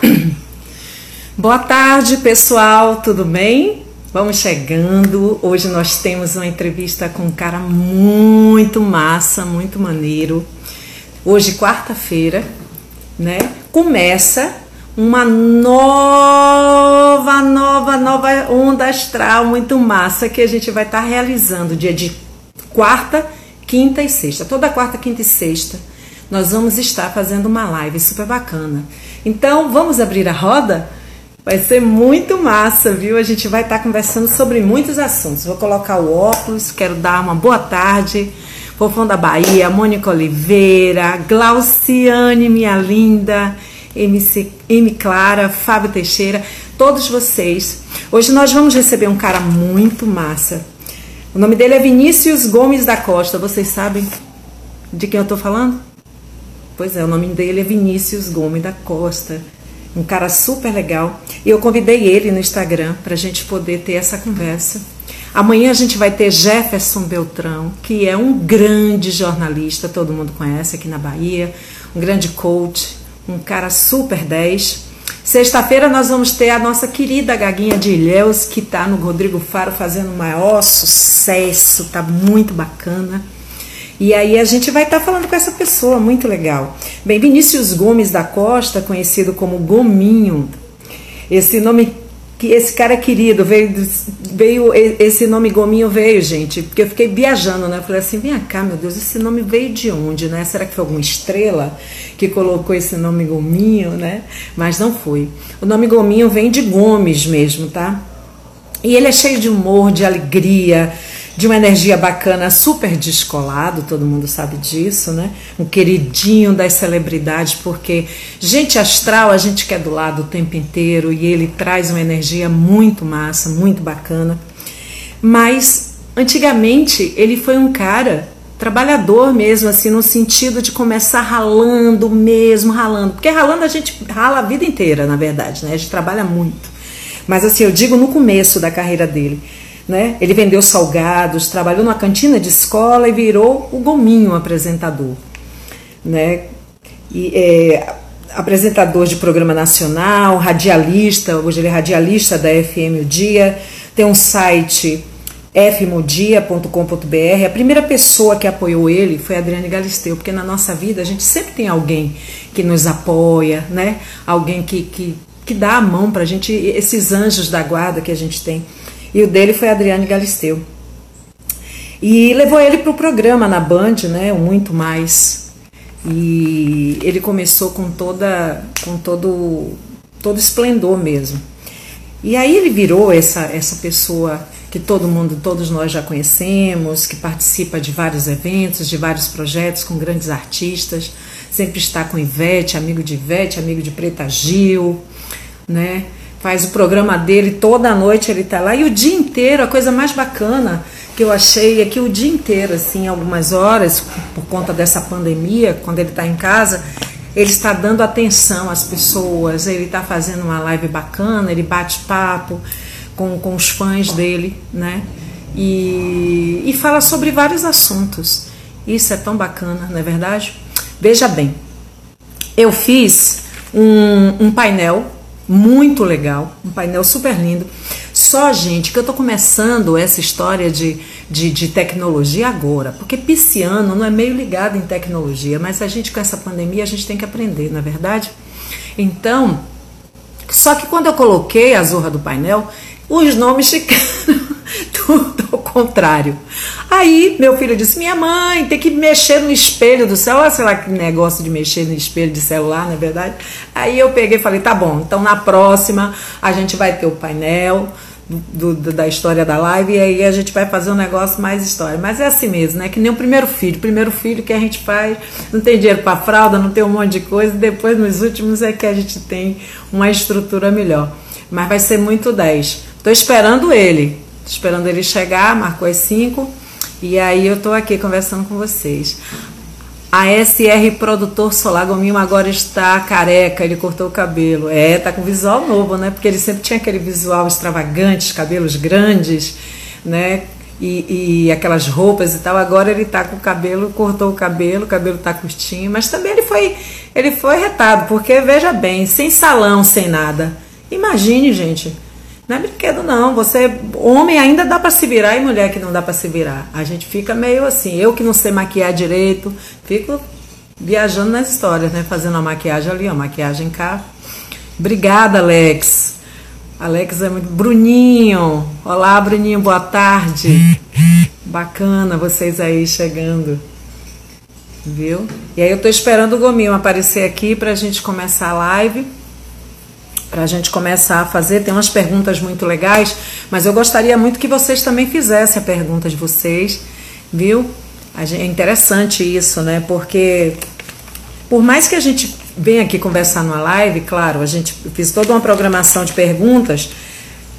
Boa tarde, pessoal, tudo bem? Vamos chegando. Hoje nós temos uma entrevista com um cara muito massa, muito maneiro. Hoje, quarta-feira, né? Começa uma nova, nova, nova onda astral muito massa que a gente vai estar realizando dia de quarta, quinta e sexta. Toda quarta, quinta e sexta nós vamos estar fazendo uma live super bacana. Então, vamos abrir a roda? Vai ser muito massa, viu? A gente vai estar conversando sobre muitos assuntos. Vou colocar o óculos, quero dar uma boa tarde. Fofão da Bahia, Mônica Oliveira, Glauciane, minha linda, MC, M. Clara, Fábio Teixeira, todos vocês. Hoje nós vamos receber um cara muito massa. O nome dele é Vinícius Gomes da Costa. Vocês sabem de quem eu estou falando? Pois é, o nome dele é Vinícius Gomes da Costa. Um cara super legal. E eu convidei ele no Instagram para a gente poder ter essa conversa. Amanhã a gente vai ter Jefferson Beltrão, que é um grande jornalista, todo mundo conhece aqui na Bahia, um grande coach, um cara super 10. Sexta-feira nós vamos ter a nossa querida Gaguinha de Ilhéus, que está no Rodrigo Faro fazendo o maior sucesso, tá muito bacana. E aí a gente vai estar tá falando com essa pessoa, muito legal. Bem, Vinícius Gomes da Costa, conhecido como Gominho. Esse nome que esse cara querido veio, veio esse nome Gominho veio, gente, porque eu fiquei viajando, né? Eu falei assim, vem cá, meu Deus, esse nome veio de onde, né? Será que foi alguma estrela que colocou esse nome Gominho, né? Mas não foi. O nome Gominho vem de Gomes mesmo, tá? E ele é cheio de humor, de alegria, de uma energia bacana, super descolado, todo mundo sabe disso, né? Um queridinho das celebridades, porque gente astral a gente quer do lado o tempo inteiro e ele traz uma energia muito massa, muito bacana. Mas antigamente ele foi um cara trabalhador mesmo, assim, no sentido de começar ralando mesmo, ralando. Porque ralando a gente rala a vida inteira, na verdade, né? A gente trabalha muito. Mas assim, eu digo no começo da carreira dele né? Ele vendeu salgados, trabalhou numa cantina de escola e virou o gominho apresentador. Né? E, é, apresentador de programa nacional, radialista, hoje ele é radialista da FM O Dia, tem um site fmodia.com.br. A primeira pessoa que apoiou ele foi Adriane Galisteu, porque na nossa vida a gente sempre tem alguém que nos apoia, né? Alguém que, que, que dá a mão para a gente, esses anjos da guarda que a gente tem. E o dele foi Adriane Galisteu. E levou ele para o programa na Band, né? Muito mais. E ele começou com toda, com todo, todo esplendor mesmo. E aí ele virou essa, essa pessoa que todo mundo, todos nós já conhecemos, que participa de vários eventos, de vários projetos com grandes artistas, sempre está com Ivete, amigo de Ivete, amigo de Preta Gil, né? Faz o programa dele toda noite ele tá lá. E o dia inteiro a coisa mais bacana que eu achei é que o dia inteiro assim algumas horas por conta dessa pandemia quando ele está em casa ele está dando atenção às pessoas ele está fazendo uma live bacana ele bate papo com, com os fãs dele né? E, e fala sobre vários assuntos. Isso é tão bacana não é verdade? Veja bem eu fiz um, um painel muito legal, um painel super lindo. Só, gente, que eu tô começando essa história de, de, de, tecnologia agora, porque pisciano não é meio ligado em tecnologia, mas a gente com essa pandemia a gente tem que aprender, na é verdade? Então, só que quando eu coloquei a zorra do painel, os nomes ficaram tudo ao contrário. Aí meu filho disse: Minha mãe, tem que mexer no espelho do celular. Sei lá que negócio de mexer no espelho de celular, não é verdade? Aí eu peguei e falei: Tá bom, então na próxima a gente vai ter o painel. Do, do, da história da live, e aí a gente vai fazer um negócio mais história. Mas é assim mesmo, né? Que nem o primeiro filho. Primeiro filho que a gente faz, não tem dinheiro para fralda, não tem um monte de coisa, e depois nos últimos é que a gente tem uma estrutura melhor. Mas vai ser muito 10. Tô esperando ele esperando ele chegar, marcou as 5. E aí eu tô aqui conversando com vocês. A SR Produtor Solar Gominho agora está careca, ele cortou o cabelo. É, tá com visual novo, né? Porque ele sempre tinha aquele visual extravagante, cabelos grandes, né? e, e, aquelas roupas e tal. Agora ele tá com o cabelo, cortou o cabelo, o cabelo tá curtinho, mas também ele foi, ele foi retado, porque veja bem, sem salão, sem nada. Imagine, gente. Não é brinquedo não. Você, homem ainda dá para se virar e mulher que não dá para se virar. A gente fica meio assim, eu que não sei maquiar direito, fico viajando nas histórias, né, fazendo a maquiagem ali, a maquiagem cá. Obrigada, Alex. Alex é muito. Bruninho! Olá, Bruninho, boa tarde. Bacana vocês aí chegando. Viu? E aí eu tô esperando o Gominho aparecer aqui pra gente começar a live. Pra gente começar a fazer. Tem umas perguntas muito legais, mas eu gostaria muito que vocês também fizessem a pergunta de vocês, viu? É interessante isso, né? Porque por mais que a gente venha aqui conversar numa live, claro, a gente fez toda uma programação de perguntas,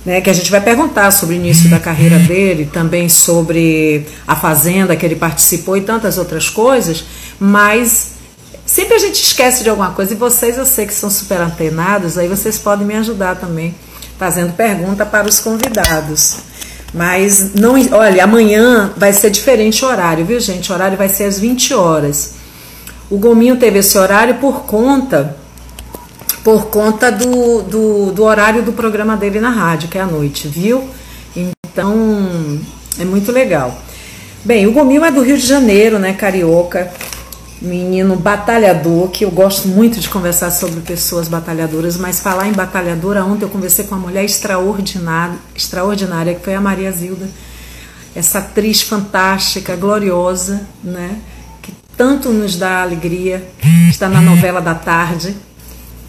né, que a gente vai perguntar sobre o início da carreira dele, também sobre a fazenda que ele participou e tantas outras coisas, mas sempre a gente esquece de alguma coisa e vocês eu sei que são super antenados, aí vocês podem me ajudar também fazendo pergunta para os convidados. Mas não, olha, amanhã vai ser diferente o horário, viu, gente? O horário vai ser às 20 horas. O Gominho teve esse horário por conta por conta do, do, do, horário do programa dele na rádio, que é à noite, viu? Então é muito legal. Bem, o Gominho é do Rio de Janeiro, né? Carioca, menino batalhador, que eu gosto muito de conversar sobre pessoas batalhadoras, mas falar em batalhadora, ontem eu conversei com uma mulher extraordinária, extraordinária que foi a Maria Zilda, essa atriz fantástica, gloriosa, né? tanto nos dá alegria, está na novela da tarde,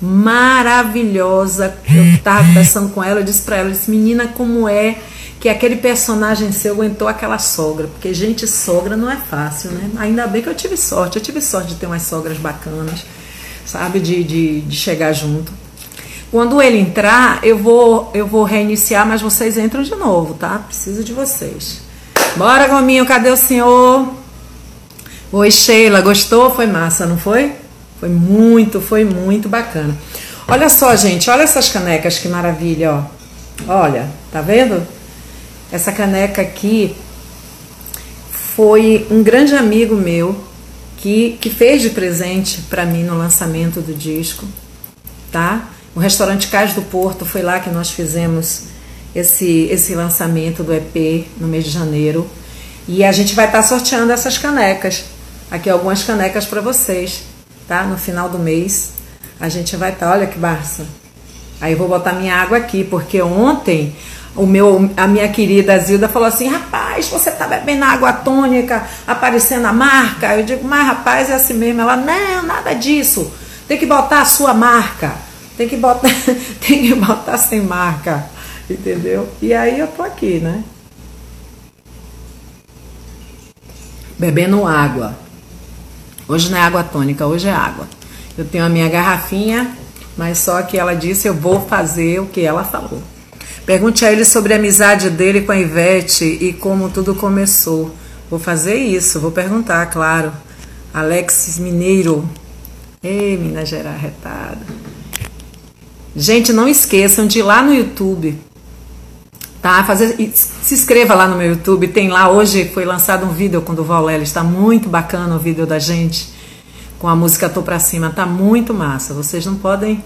maravilhosa. Eu estava conversando com ela, eu disse para ela, disse, menina, como é que aquele personagem seu aguentou aquela sogra? Porque, gente, sogra não é fácil, né? Ainda bem que eu tive sorte, eu tive sorte de ter umas sogras bacanas, sabe, de, de, de chegar junto. Quando ele entrar, eu vou, eu vou reiniciar, mas vocês entram de novo, tá? Preciso de vocês. Bora, Gominho, cadê o senhor? Oi, Sheila, gostou? Foi massa, não foi? Foi muito, foi muito bacana. Olha só, gente, olha essas canecas, que maravilha, ó. Olha, tá vendo? Essa caneca aqui foi um grande amigo meu que, que fez de presente para mim no lançamento do disco, tá? O restaurante Cais do Porto foi lá que nós fizemos esse, esse lançamento do EP no mês de janeiro. E a gente vai estar tá sorteando essas canecas. Aqui algumas canecas para vocês, tá? No final do mês a gente vai estar, tá, olha que barça. Aí eu vou botar minha água aqui, porque ontem o meu, a minha querida Zilda falou assim: rapaz, você tá bebendo água tônica, aparecendo a marca. Eu digo, mas rapaz, é assim mesmo. Ela, não, nada disso. Tem que botar a sua marca. Tem que botar, tem que botar sem marca. Entendeu? E aí eu tô aqui, né? Bebendo água. Hoje não é água tônica, hoje é água. Eu tenho a minha garrafinha, mas só que ela disse eu vou fazer o que ela falou. Pergunte a ele sobre a amizade dele com a Ivete e como tudo começou. Vou fazer isso, vou perguntar, claro. Alexis Mineiro. Ei, Minas Gerais retada. Gente, não esqueçam de ir lá no YouTube tá? Fazer, se inscreva lá no meu YouTube, tem lá, hoje foi lançado um vídeo com o Duval Lely, está muito bacana o vídeo da gente, com a música Tô Pra Cima, tá muito massa, vocês não podem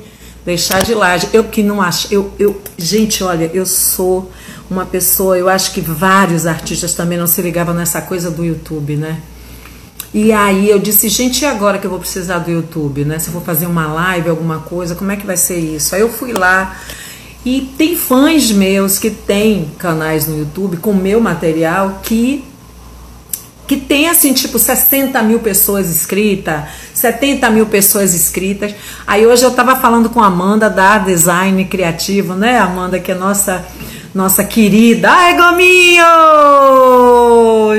deixar de lá, eu que não acho, eu, eu, gente, olha, eu sou uma pessoa, eu acho que vários artistas também não se ligavam nessa coisa do YouTube, né? E aí eu disse, gente, e agora que eu vou precisar do YouTube, né? Se eu vou fazer uma live, alguma coisa, como é que vai ser isso? Aí eu fui lá, e tem fãs meus que têm canais no YouTube com meu material que que tem assim, tipo, 60 mil pessoas inscritas, 70 mil pessoas inscritas. Aí hoje eu estava falando com a Amanda da Design Criativo, né? Amanda, que é nossa, nossa querida. Ai, Gominho!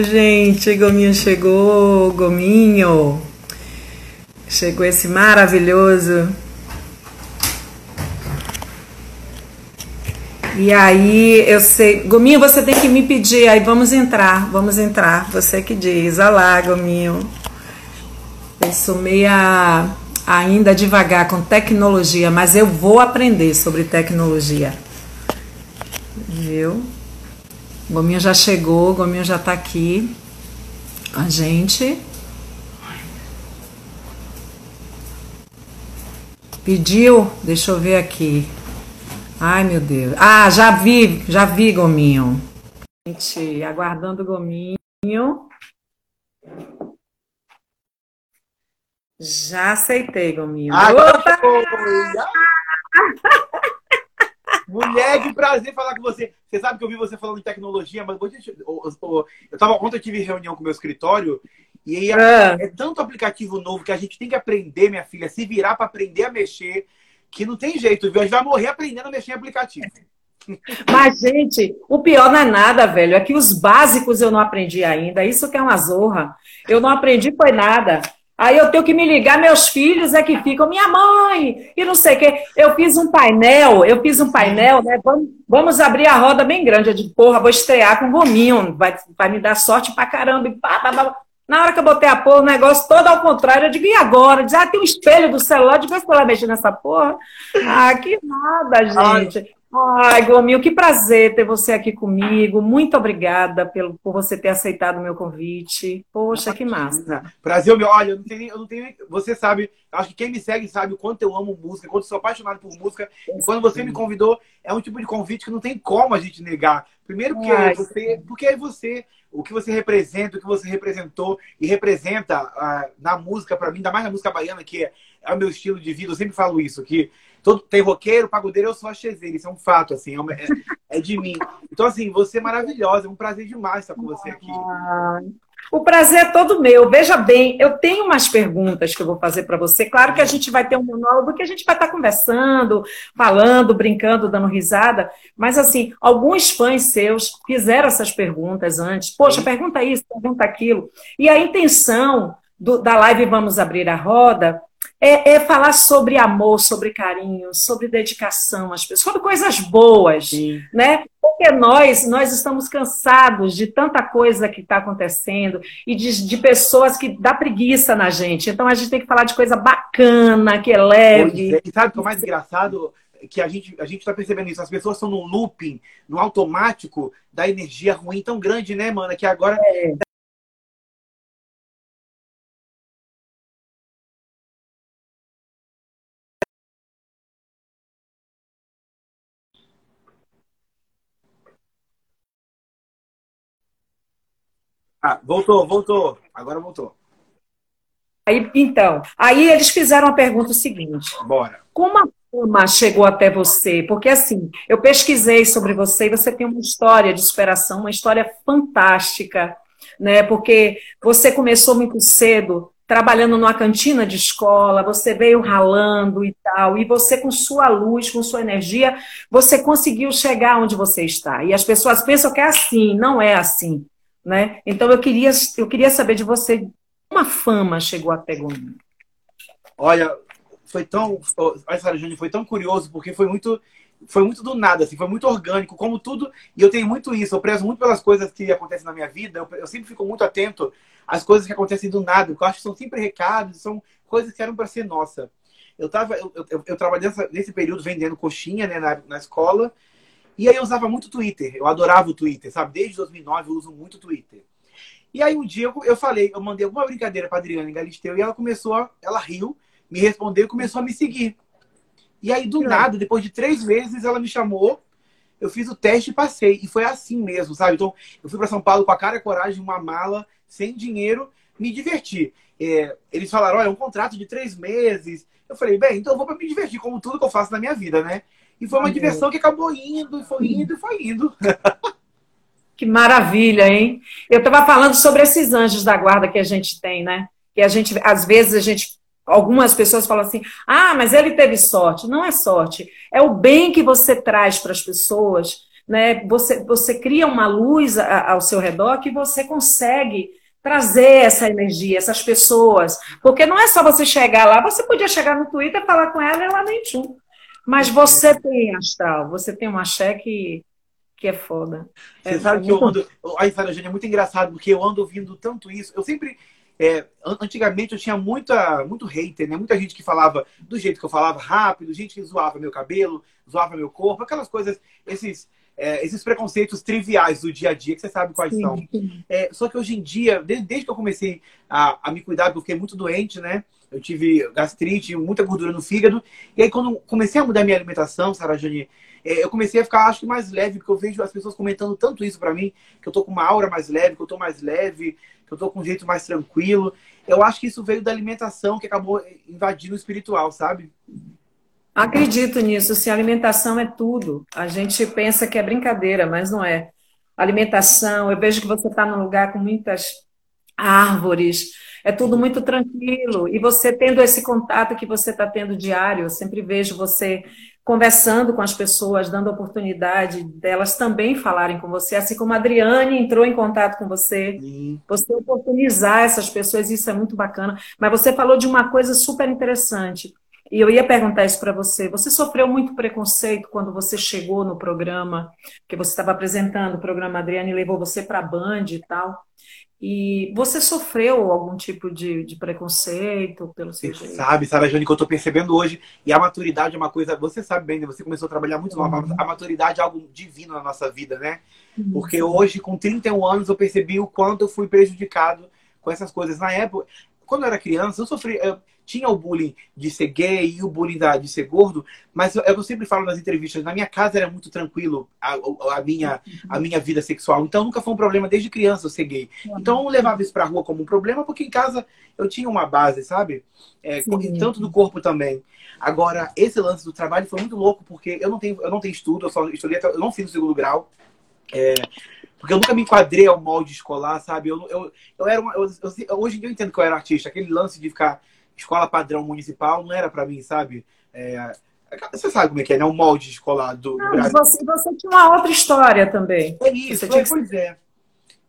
Gente, Gominho chegou, Gominho. Chegou esse maravilhoso E aí eu sei, Gominho, você tem que me pedir, aí vamos entrar, vamos entrar. Você que diz, olá, Gominho. Eu sou meia ainda devagar com tecnologia, mas eu vou aprender sobre tecnologia. Viu? Gominho já chegou, Gominho já tá aqui com a gente. Pediu? Deixa eu ver aqui. Ai, meu Deus. Ah, já vi, já vi, Gominho. Gente, aguardando o Gominho. Já aceitei, Gominho. Ah, Mulher, que prazer falar com você. Você sabe que eu vi você falando de tecnologia, mas eu tava ontem eu tive reunião com o meu escritório e aí é. é tanto aplicativo novo que a gente tem que aprender, minha filha, se virar para aprender a mexer, que não tem jeito, viu? A gente vai morrer aprendendo a mexer em aplicativo. Mas, gente, o pior não é nada, velho. É que os básicos eu não aprendi ainda. Isso que é uma zorra. Eu não aprendi foi nada. Aí eu tenho que me ligar, meus filhos é que ficam, minha mãe, e não sei o quê. Eu fiz um painel, eu fiz um painel, né? Vamos, vamos abrir a roda bem grande. Eu digo, porra, vou estrear com gominho, vai, vai me dar sorte pra caramba. E pá, pá, pá. Na hora que eu botei a porra, o negócio todo ao contrário, eu digo, e agora? Diz, ah, tem um espelho do celular, de ver se ela mexer nessa porra. Ah, que nada, gente. Ai, Gominho, que prazer ter você aqui comigo. Muito obrigada pelo, por você ter aceitado o meu convite. Poxa, que massa. Prazer, meu. Olha, eu não tenho, eu não tenho. Você sabe, acho que quem me segue sabe o quanto eu amo música, quanto sou apaixonado por música. E quando você me convidou, é um tipo de convite que não tem como a gente negar. Primeiro porque Ai, você, porque é você, o que você representa, o que você representou e representa uh, na música para mim, ainda mais na música baiana, que é, é o meu estilo de vida. Eu sempre falo isso, que Todo, tem roqueiro, pagodeiro, eu sou a Chezeira. Isso é um fato, assim, é, é, é, de mim. Então, assim, você é maravilhosa. É um prazer demais estar com você aqui. O prazer é todo meu. Veja bem, eu tenho umas perguntas que eu vou fazer para você. Claro que a gente vai ter um monólogo que a gente vai estar conversando, falando, brincando, dando risada. Mas, assim, alguns fãs seus fizeram essas perguntas antes. Poxa, pergunta isso, pergunta aquilo. E a intenção do, da live Vamos Abrir a Roda é, é, falar sobre amor, sobre carinho, sobre dedicação às pessoas, sobre coisas boas, Sim. né? Porque nós, nós estamos cansados de tanta coisa que está acontecendo e de, de, pessoas que dá preguiça na gente. Então a gente tem que falar de coisa bacana, que é leve. É. E sabe o que é mais engraçado? Que a gente a gente está percebendo isso. As pessoas estão num looping, no automático da energia ruim tão grande, né, mana? Que agora é. Ah, voltou, voltou. Agora voltou. Aí, então, aí eles fizeram a pergunta seguinte. Bora. Como a fama chegou até você? Porque assim, eu pesquisei sobre você e você tem uma história de superação, uma história fantástica, né? Porque você começou muito cedo, trabalhando numa cantina de escola, você veio ralando e tal, e você com sua luz, com sua energia, você conseguiu chegar onde você está. E as pessoas pensam que é assim, não é assim. Né? Então eu queria, eu queria saber de você como a fama chegou até Gominho. Olha, foi tão, olha, Sara Júnior, foi tão curioso porque foi muito, foi muito do nada, assim, foi muito orgânico, como tudo. E eu tenho muito isso, eu prezo muito pelas coisas que acontecem na minha vida. Eu, eu sempre fico muito atento às coisas que acontecem do nada, eu acho que são sempre recados, são coisas que eram para ser nossa. Eu tava, eu, eu, eu trabalhei nessa, nesse período vendendo coxinha, né, na, na escola. E aí eu usava muito Twitter. Eu adorava o Twitter, sabe? Desde 2009 eu uso muito Twitter. E aí um dia eu, eu falei, eu mandei alguma brincadeira para Adriana Galisteu e ela começou, a, ela riu, me respondeu e começou a me seguir. E aí do nada, depois de três meses, ela me chamou, eu fiz o teste e passei. E foi assim mesmo, sabe? Então eu fui para São Paulo com a cara e coragem, uma mala, sem dinheiro, me divertir. É, eles falaram, olha, é um contrato de três meses. Eu falei, bem, então eu vou para me divertir, como tudo que eu faço na minha vida, né? E foi uma diversão que acabou indo, e foi indo, e foi indo. Que maravilha, hein? Eu estava falando sobre esses anjos da guarda que a gente tem, né? Que a gente, às vezes, a gente. Algumas pessoas falam assim: ah, mas ele teve sorte. Não é sorte. É o bem que você traz para as pessoas, né? Você, você cria uma luz ao seu redor que você consegue trazer essa energia, essas pessoas. Porque não é só você chegar lá, você podia chegar no Twitter, falar com ela e ela nem tchum. Mas você tem astral, você tem um axé que, que é foda. Você é, sabe é que muito... eu ando. A Sara Jane é muito engraçado, porque eu ando ouvindo tanto isso. Eu sempre. É, antigamente eu tinha muita, muito hater, né? Muita gente que falava do jeito que eu falava rápido, gente que zoava meu cabelo, zoava meu corpo, aquelas coisas, esses é, esses preconceitos triviais do dia a dia, que você sabe quais sim, são. É, só que hoje em dia, desde, desde que eu comecei a, a, me cuidar, porque eu fiquei muito doente, né? Eu tive gastrite, muita gordura no fígado. E aí, quando comecei a mudar minha alimentação, Sara Jane, é, eu comecei a ficar, acho que, mais leve, porque eu vejo as pessoas comentando tanto isso para mim, que eu tô com uma aura mais leve, que eu tô mais leve, que eu tô com um jeito mais tranquilo. Eu acho que isso veio da alimentação, que acabou invadindo o espiritual, sabe? Acredito nisso. Se alimentação é tudo, a gente pensa que é brincadeira, mas não é. Alimentação, eu vejo que você está num lugar com muitas árvores, é tudo muito tranquilo. E você tendo esse contato que você está tendo diário, eu sempre vejo você conversando com as pessoas, dando oportunidade delas também falarem com você, assim como a Adriane entrou em contato com você, Sim. você oportunizar essas pessoas, isso é muito bacana. Mas você falou de uma coisa super interessante. E eu ia perguntar isso para você. Você sofreu muito preconceito quando você chegou no programa, que você estava apresentando o programa Adriane levou você para a Band e tal. E você sofreu algum tipo de, de preconceito pelo seu jeito? Sabe, sabe, Jane, que eu estou percebendo hoje. E a maturidade é uma coisa, você sabe bem, né? Você começou a trabalhar muito uhum. nova. A maturidade é algo divino na nossa vida, né? Uhum. Porque hoje, com 31 anos, eu percebi o quanto eu fui prejudicado com essas coisas. Na época, quando eu era criança, eu sofri. Eu tinha o bullying de ser gay e o bullying de ser gordo, mas eu, eu sempre falo nas entrevistas, na minha casa era muito tranquilo a, a, minha, a minha vida sexual. Então nunca foi um problema desde criança eu ser gay. Então eu não levava isso pra rua como um problema, porque em casa eu tinha uma base, sabe? É, tanto do corpo também. Agora, esse lance do trabalho foi muito louco, porque eu não tenho, eu não tenho estudo, eu só estudei, eu não fiz o segundo grau. É, porque eu nunca me enquadrei ao molde escolar, sabe? Eu, eu, eu era uma, eu, eu, hoje em dia eu entendo que eu era artista. Aquele lance de ficar escola padrão municipal não era para mim, sabe? É, você sabe como é que é, né? O molde escolar do, não, Brasil. Você, você tinha uma outra história também. É isso, é, pois é.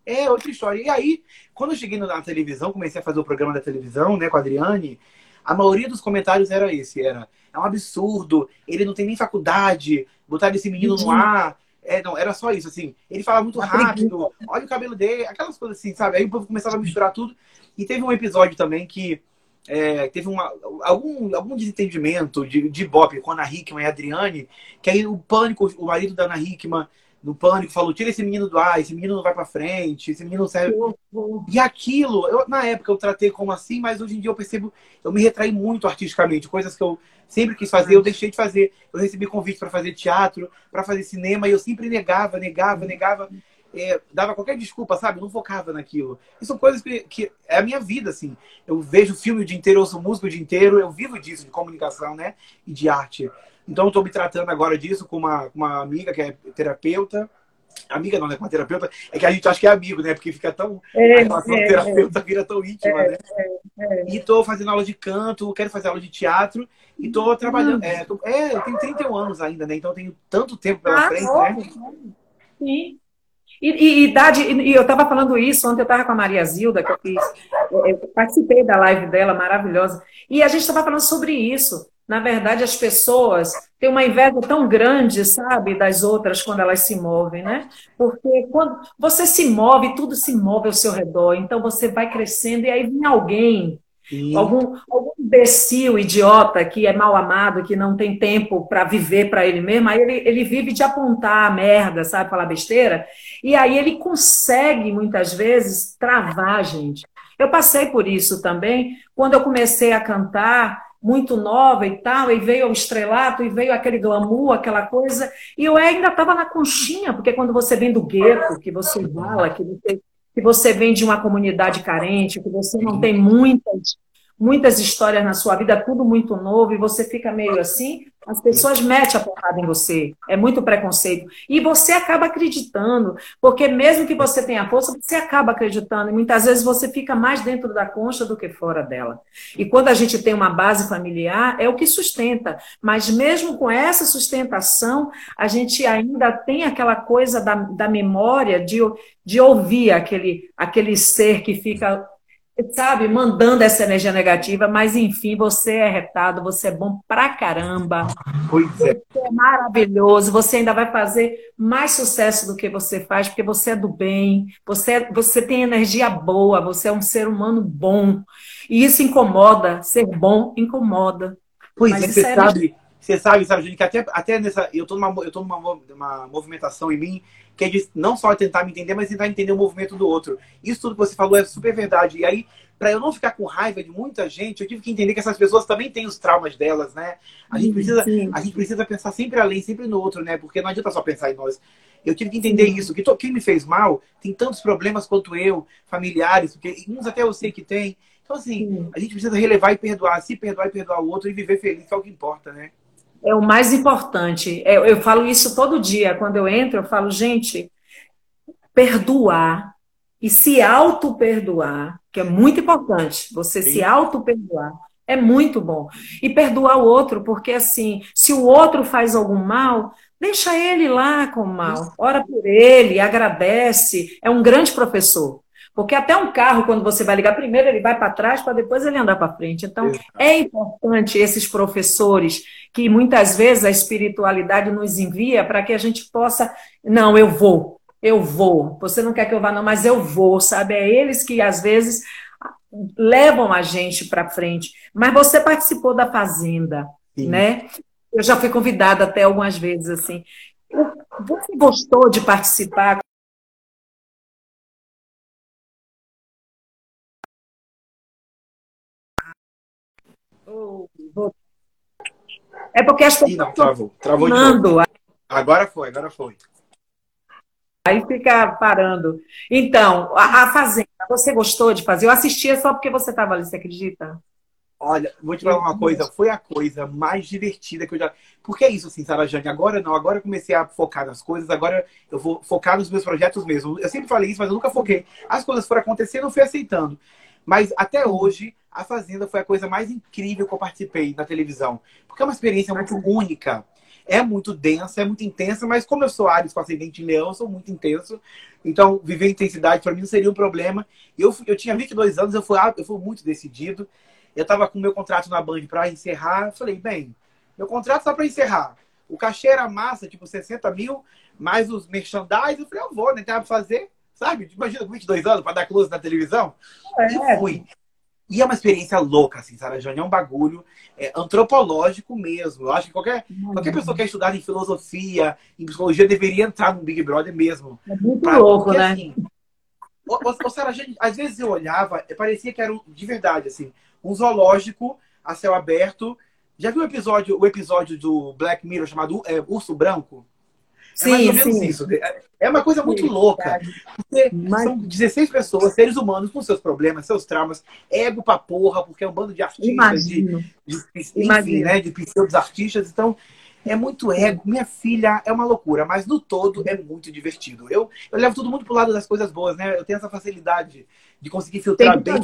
É outra história. E aí, quando eu cheguei na televisão, comecei a fazer o programa da televisão, né, com a Adriane, a maioria dos comentários era esse, era é um absurdo, ele não tem nem faculdade, botar esse menino no ar. É, não, era só isso, assim. Ele falava muito rápido, olha o cabelo dele, aquelas coisas assim, sabe? Aí o povo começava a misturar tudo. E teve um episódio também que é, teve uma, algum, algum desentendimento de, de Bob com a Ana Hickman e a Adriane, que aí o pânico, o marido da Ana Hickman, no pânico, falou: tira esse menino do ar, esse menino não vai pra frente, esse menino não serve. E aquilo, eu, na época eu tratei como assim, mas hoje em dia eu percebo, eu me retraí muito artisticamente, coisas que eu sempre quis fazer, eu deixei de fazer. Eu recebi convite para fazer teatro, para fazer cinema, e eu sempre negava, negava, negava. É, dava qualquer desculpa, sabe? não focava naquilo. E são coisas que, que, é a minha vida, assim. Eu vejo filme o dia inteiro, eu sou músico o dia inteiro, eu vivo disso, de comunicação, né? E de arte. Então, eu estou me tratando agora disso com uma, uma amiga que é terapeuta. Amiga não, né? Com uma terapeuta. É que a gente acha que é amigo, né? Porque fica tão. É, a relação é, terapeuta é, vira tão íntima, é, né? É. E estou fazendo aula de canto, quero fazer aula de teatro. E estou trabalhando. Hum. É, tô, é, eu tenho 31 anos ainda, né? Então, eu tenho tanto tempo pela ah, frente, né? Sim. E, e, idade, e eu estava falando isso, ontem eu estava com a Maria Zilda, que eu fiz, eu participei da live dela, maravilhosa, e a gente estava falando sobre isso. Na verdade, as pessoas têm uma inveja tão grande, sabe, das outras quando elas se movem, né? Porque quando você se move, tudo se move ao seu redor, então você vai crescendo e aí vem alguém Algum, algum imbecil, idiota, que é mal amado, que não tem tempo para viver para ele mesmo, aí ele, ele vive de apontar a merda, sabe, falar besteira, e aí ele consegue, muitas vezes, travar a gente. Eu passei por isso também, quando eu comecei a cantar, muito nova e tal, e veio o estrelato, e veio aquele glamour, aquela coisa, e eu ainda estava na conchinha, porque quando você vem do gueto, que você fala, que você que você vem de uma comunidade carente, que você não tem muitas muitas histórias na sua vida, tudo muito novo, e você fica meio assim, as pessoas metem a porrada em você. É muito preconceito. E você acaba acreditando, porque mesmo que você tenha força, você acaba acreditando. E muitas vezes você fica mais dentro da concha do que fora dela. E quando a gente tem uma base familiar, é o que sustenta. Mas mesmo com essa sustentação, a gente ainda tem aquela coisa da, da memória de, de ouvir aquele, aquele ser que fica sabe, mandando essa energia negativa, mas enfim, você é retado, você é bom pra caramba. Pois é. Você é maravilhoso, você ainda vai fazer mais sucesso do que você faz, porque você é do bem, você, é, você tem energia boa, você é um ser humano bom. E isso incomoda, ser bom incomoda. Pois mas é, você é sabe, Você sabe, sabe, gente, que até, até nessa. Eu tô numa, eu tô numa uma movimentação em mim que é de não só tentar me entender, mas tentar entender o movimento do outro. Isso tudo que você falou é super verdade. E aí, para eu não ficar com raiva de muita gente, eu tive que entender que essas pessoas também têm os traumas delas, né? A gente precisa, a gente precisa pensar sempre além, sempre no outro, né? Porque não adianta só pensar em nós. Eu tive que entender Sim. isso, que quem me fez mal tem tantos problemas quanto eu, familiares, porque uns até eu sei que tem. Então, assim, Sim. a gente precisa relevar e perdoar, se perdoar e perdoar o outro e viver feliz, que é o que importa, né? É o mais importante. Eu, é, eu falo isso todo dia. Quando eu entro, eu falo, gente, perdoar e se auto-perdoar, que é muito importante, você Sim. se auto-perdoar, é muito bom. E perdoar o outro, porque assim, se o outro faz algum mal, deixa ele lá com o mal. Ora por ele, agradece. É um grande professor. Porque até um carro, quando você vai ligar, primeiro ele vai para trás para depois ele andar para frente. Então, Exato. é importante esses professores que muitas vezes a espiritualidade nos envia para que a gente possa. Não, eu vou, eu vou. Você não quer que eu vá, não, mas eu vou, sabe? É eles que às vezes levam a gente para frente. Mas você participou da Fazenda, Sim. né? Eu já fui convidada até algumas vezes assim. Você gostou de participar? É porque as pessoas. Não, travou. Travou Agora foi, agora foi. Aí fica parando. Então, a, a, Fazenda, você gostou de fazer? Eu assistia só porque você estava ali, você acredita? Olha, vou te falar uma coisa, foi a coisa mais divertida que eu já. Porque é isso, assim, Sara Jane, agora não, agora eu comecei a focar nas coisas, agora eu vou focar nos meus projetos mesmo. Eu sempre falei isso, mas eu nunca foquei. As coisas foram acontecendo, eu fui aceitando. Mas até hoje, a Fazenda foi a coisa mais incrível que eu participei na televisão. Porque é uma experiência muito única. É muito densa, é muito intensa, mas como eu sou Ares com ascendente em leão, eu sou muito intenso. Então, viver intensidade para mim não seria um problema. Eu, eu tinha 22 anos, eu fui, eu fui muito decidido. Eu estava com meu contrato na Band para encerrar. Falei, bem, meu contrato está para encerrar. O cachê era massa, tipo 60 mil, mais os merchandise. Eu falei, eu vou, né? Tem para fazer. Sabe? Imagina com 22 anos para dar close na televisão. É. E fui. E é uma experiência louca, assim, Sara Jane. É um bagulho é, antropológico mesmo. Eu acho que qualquer, qualquer pessoa que quer estudar em filosofia, em psicologia, deveria entrar no Big Brother mesmo. É muito pra, louco, porque, né? Assim, Sara Jane, às vezes eu olhava, parecia que era um, de verdade, assim, um zoológico a céu aberto. Já viu o episódio, o episódio do Black Mirror chamado é, Urso Branco? Sim, é mais ou menos sim. isso. É uma coisa muito sim, louca. Porque Mas... são 16 pessoas, seres humanos, com seus problemas, seus traumas, ego pra porra, porque é um bando de artistas, de, de, enfim, né, de pseudos artistas. Então, é muito ego. Minha filha é uma loucura, mas no todo é muito divertido. Eu, eu levo tudo muito pro lado das coisas boas, né? Eu tenho essa facilidade de conseguir filtrar bem.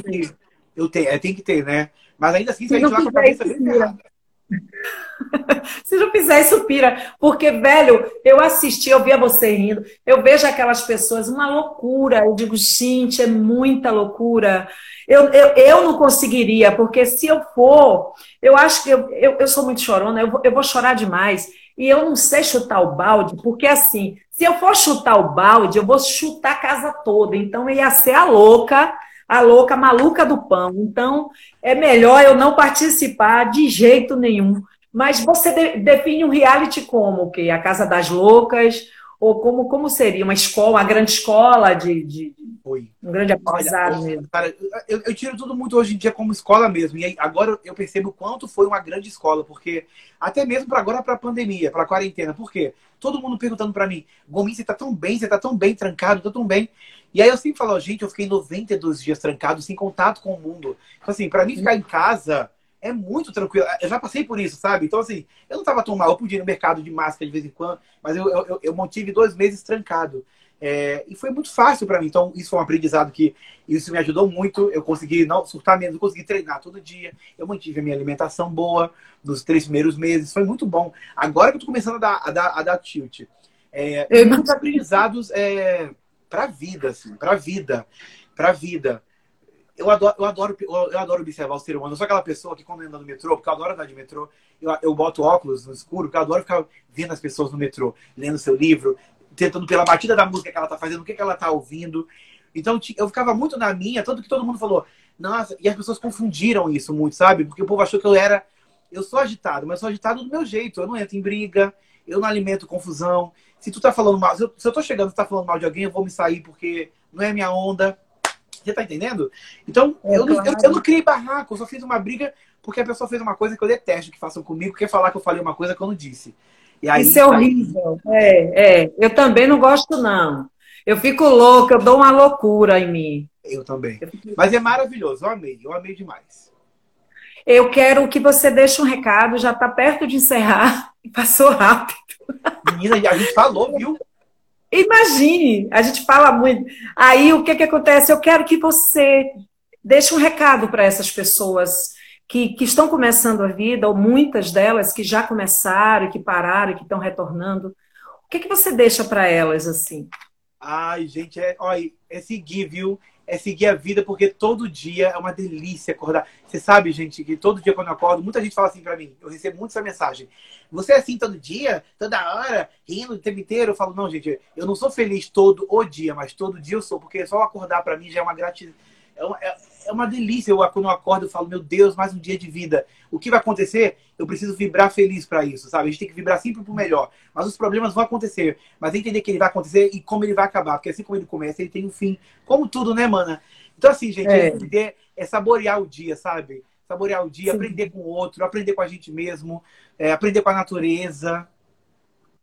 Eu tenho, é, tem que ter, né? Mas ainda assim, se a gente lá com a cabeça bem ferrada. Se não fizer isso, pira. Porque, velho, eu assisti, eu via você rindo, eu vejo aquelas pessoas, uma loucura. Eu digo, gente, é muita loucura. Eu, eu, eu não conseguiria, porque se eu for, eu acho que eu, eu, eu sou muito chorona, eu vou, eu vou chorar demais. E eu não sei chutar o balde, porque assim, se eu for chutar o balde, eu vou chutar a casa toda. Então ia ser a louca a louca maluca do pão. Então, é melhor eu não participar de jeito nenhum. Mas você de, define um reality como o quê? A Casa das Loucas? Ou como, como seria? Uma escola, uma grande escola de, de Oi. um grande aprendizado mesmo? Cara, eu, eu, tiro tudo muito hoje em dia como escola mesmo. E agora eu percebo o quanto foi uma grande escola, porque até mesmo para agora, para a pandemia, para a quarentena. Por quê? Todo mundo perguntando para mim, Gomes, você tá tão bem, você tá tão bem, trancado, tá tão bem. E aí eu sempre falo, gente, eu fiquei 92 dias trancado, sem contato com o mundo. Então, assim, para mim ficar em casa é muito tranquilo. Eu já passei por isso, sabe? Então, assim, eu não tava tão mal. Eu podia ir no mercado de máscara de vez em quando, mas eu, eu, eu mantive dois meses trancado. É, e foi muito fácil para mim. Então, isso foi um aprendizado que isso me ajudou muito. Eu consegui não surtar menos, eu consegui treinar todo dia. Eu mantive a minha alimentação boa nos três primeiros meses. Foi muito bom. Agora que eu tô começando a dar, a dar, a dar tilt. É, muitos aprendizados é, para a vida, assim, para a vida, para a vida. Eu adoro, eu, adoro, eu adoro observar o ser humano. Eu sou aquela pessoa que, quando anda no metrô, porque eu adoro andar de metrô, eu, eu boto óculos no escuro, porque eu adoro ficar vendo as pessoas no metrô, lendo seu livro, tentando pela batida da música que ela tá fazendo, o que, que ela tá ouvindo. Então, eu ficava muito na minha, tanto que todo mundo falou, nossa, e as pessoas confundiram isso muito, sabe? Porque o povo achou que eu era eu sou agitado, mas sou agitado do meu jeito. Eu não entro em briga, eu não alimento confusão. Se tu tá falando mal, se eu, se eu tô chegando e tá falando mal de alguém, eu vou me sair porque não é minha onda. Você tá entendendo? Então, é, eu, claro. eu, eu, não criei barraco, eu só fiz uma briga porque a pessoa fez uma coisa que eu detesto que façam comigo, que é falar que eu falei uma coisa que eu não disse. Aí, Isso é horrível. É, é. Eu também não gosto, não. Eu fico louca, eu dou uma loucura em mim. Eu também. Mas é maravilhoso, eu amei, eu amei demais. Eu quero que você deixe um recado, já está perto de encerrar, passou rápido. Menina, a gente falou, viu? Imagine, a gente fala muito. Aí o que, que acontece? Eu quero que você deixe um recado para essas pessoas que, que estão começando a vida, ou muitas delas que já começaram, que pararam, e que estão retornando. O que, que você deixa para elas assim? Ai, gente, é, olha, é seguir, viu? É seguir a vida, porque todo dia é uma delícia acordar. Você sabe, gente, que todo dia quando eu acordo, muita gente fala assim para mim, eu recebo muito essa mensagem. Você é assim todo dia, toda hora, rindo o tempo inteiro? Eu falo, não, gente, eu não sou feliz todo o dia, mas todo dia eu sou, porque só acordar para mim já é uma gratidão. É uma, é, é uma delícia. Eu, quando eu acordo, eu falo, meu Deus, mais um dia de vida. O que vai acontecer? Eu preciso vibrar feliz para isso, sabe? A gente tem que vibrar sempre pro melhor. Mas os problemas vão acontecer. Mas entender que ele vai acontecer e como ele vai acabar. Porque assim como ele começa, ele tem um fim. Como tudo, né, mana? Então, assim, gente, é, é, é saborear o dia, sabe? Saborear o dia, Sim. aprender com o outro, aprender com a gente mesmo, é, aprender com a natureza.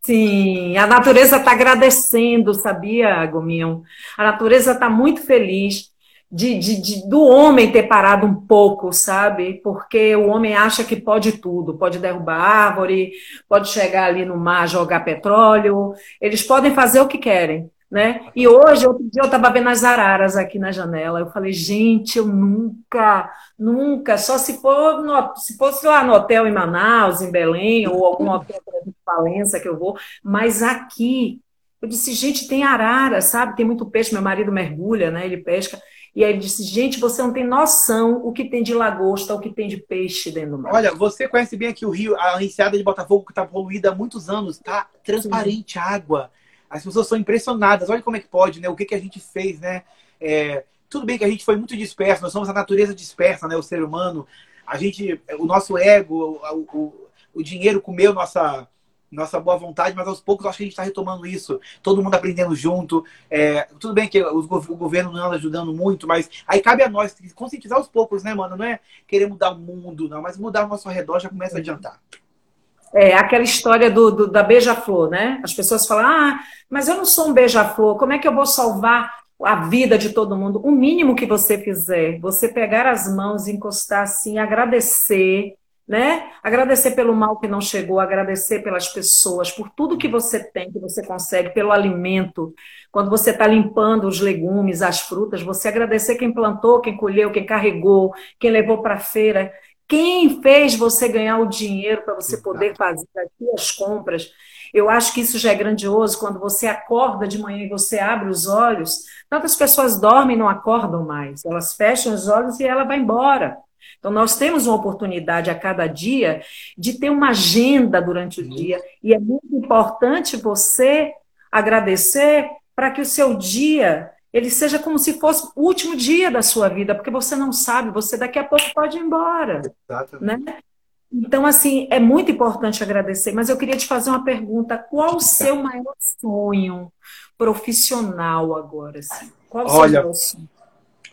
Sim, a natureza está agradecendo, sabia, Gominho? A natureza está muito feliz de, de, de, do homem ter parado um pouco, sabe? Porque o homem acha que pode tudo, pode derrubar árvore, pode chegar ali no mar, jogar petróleo, eles podem fazer o que querem. Né? E hoje, outro dia, eu estava vendo as araras aqui na janela. Eu falei, gente, eu nunca, nunca, só se for no, se fosse lá no hotel em Manaus, em Belém, ou algum hotel de Valença que eu vou, mas aqui, eu disse, gente, tem arara, sabe? Tem muito peixe, meu marido mergulha, né? Ele pesca. E aí ele disse, gente, você não tem noção o que tem de lagosta, o que tem de peixe dentro do mar. Olha, você conhece bem aqui o rio, a enseada de Botafogo, que está poluída há muitos anos, está transparente a água. As pessoas são impressionadas. Olha como é que pode, né? O que, que a gente fez, né? É, tudo bem que a gente foi muito disperso, nós somos a natureza dispersa, né? O ser humano. A gente, o nosso ego, o, o, o dinheiro comeu nossa, nossa boa vontade, mas aos poucos acho que a gente está retomando isso. Todo mundo aprendendo junto. É, tudo bem que os, o governo não anda ajudando muito, mas aí cabe a nós conscientizar aos poucos, né, mano? Não é querer mudar o mundo, não, mas mudar o nosso redor já começa a adiantar. É aquela história do, do da beija-flor, né? As pessoas falam, ah, mas eu não sou um beija-flor, como é que eu vou salvar a vida de todo mundo? O mínimo que você fizer, você pegar as mãos, encostar assim, agradecer, né? Agradecer pelo mal que não chegou, agradecer pelas pessoas, por tudo que você tem, que você consegue, pelo alimento. Quando você está limpando os legumes, as frutas, você agradecer quem plantou, quem colheu, quem carregou, quem levou para a feira, quem fez você ganhar o dinheiro para você poder fazer as suas compras. Eu acho que isso já é grandioso quando você acorda de manhã e você abre os olhos. Tantas pessoas dormem e não acordam mais. Elas fecham os olhos e ela vai embora. Então, nós temos uma oportunidade a cada dia de ter uma agenda durante o dia, e é muito importante você agradecer para que o seu dia ele seja como se fosse o último dia da sua vida, porque você não sabe, você daqui a pouco pode ir embora. Exatamente. Né? Então, assim, é muito importante agradecer, mas eu queria te fazer uma pergunta: qual o seu maior sonho profissional agora? Assim? Qual o seu Olha, maior sonho?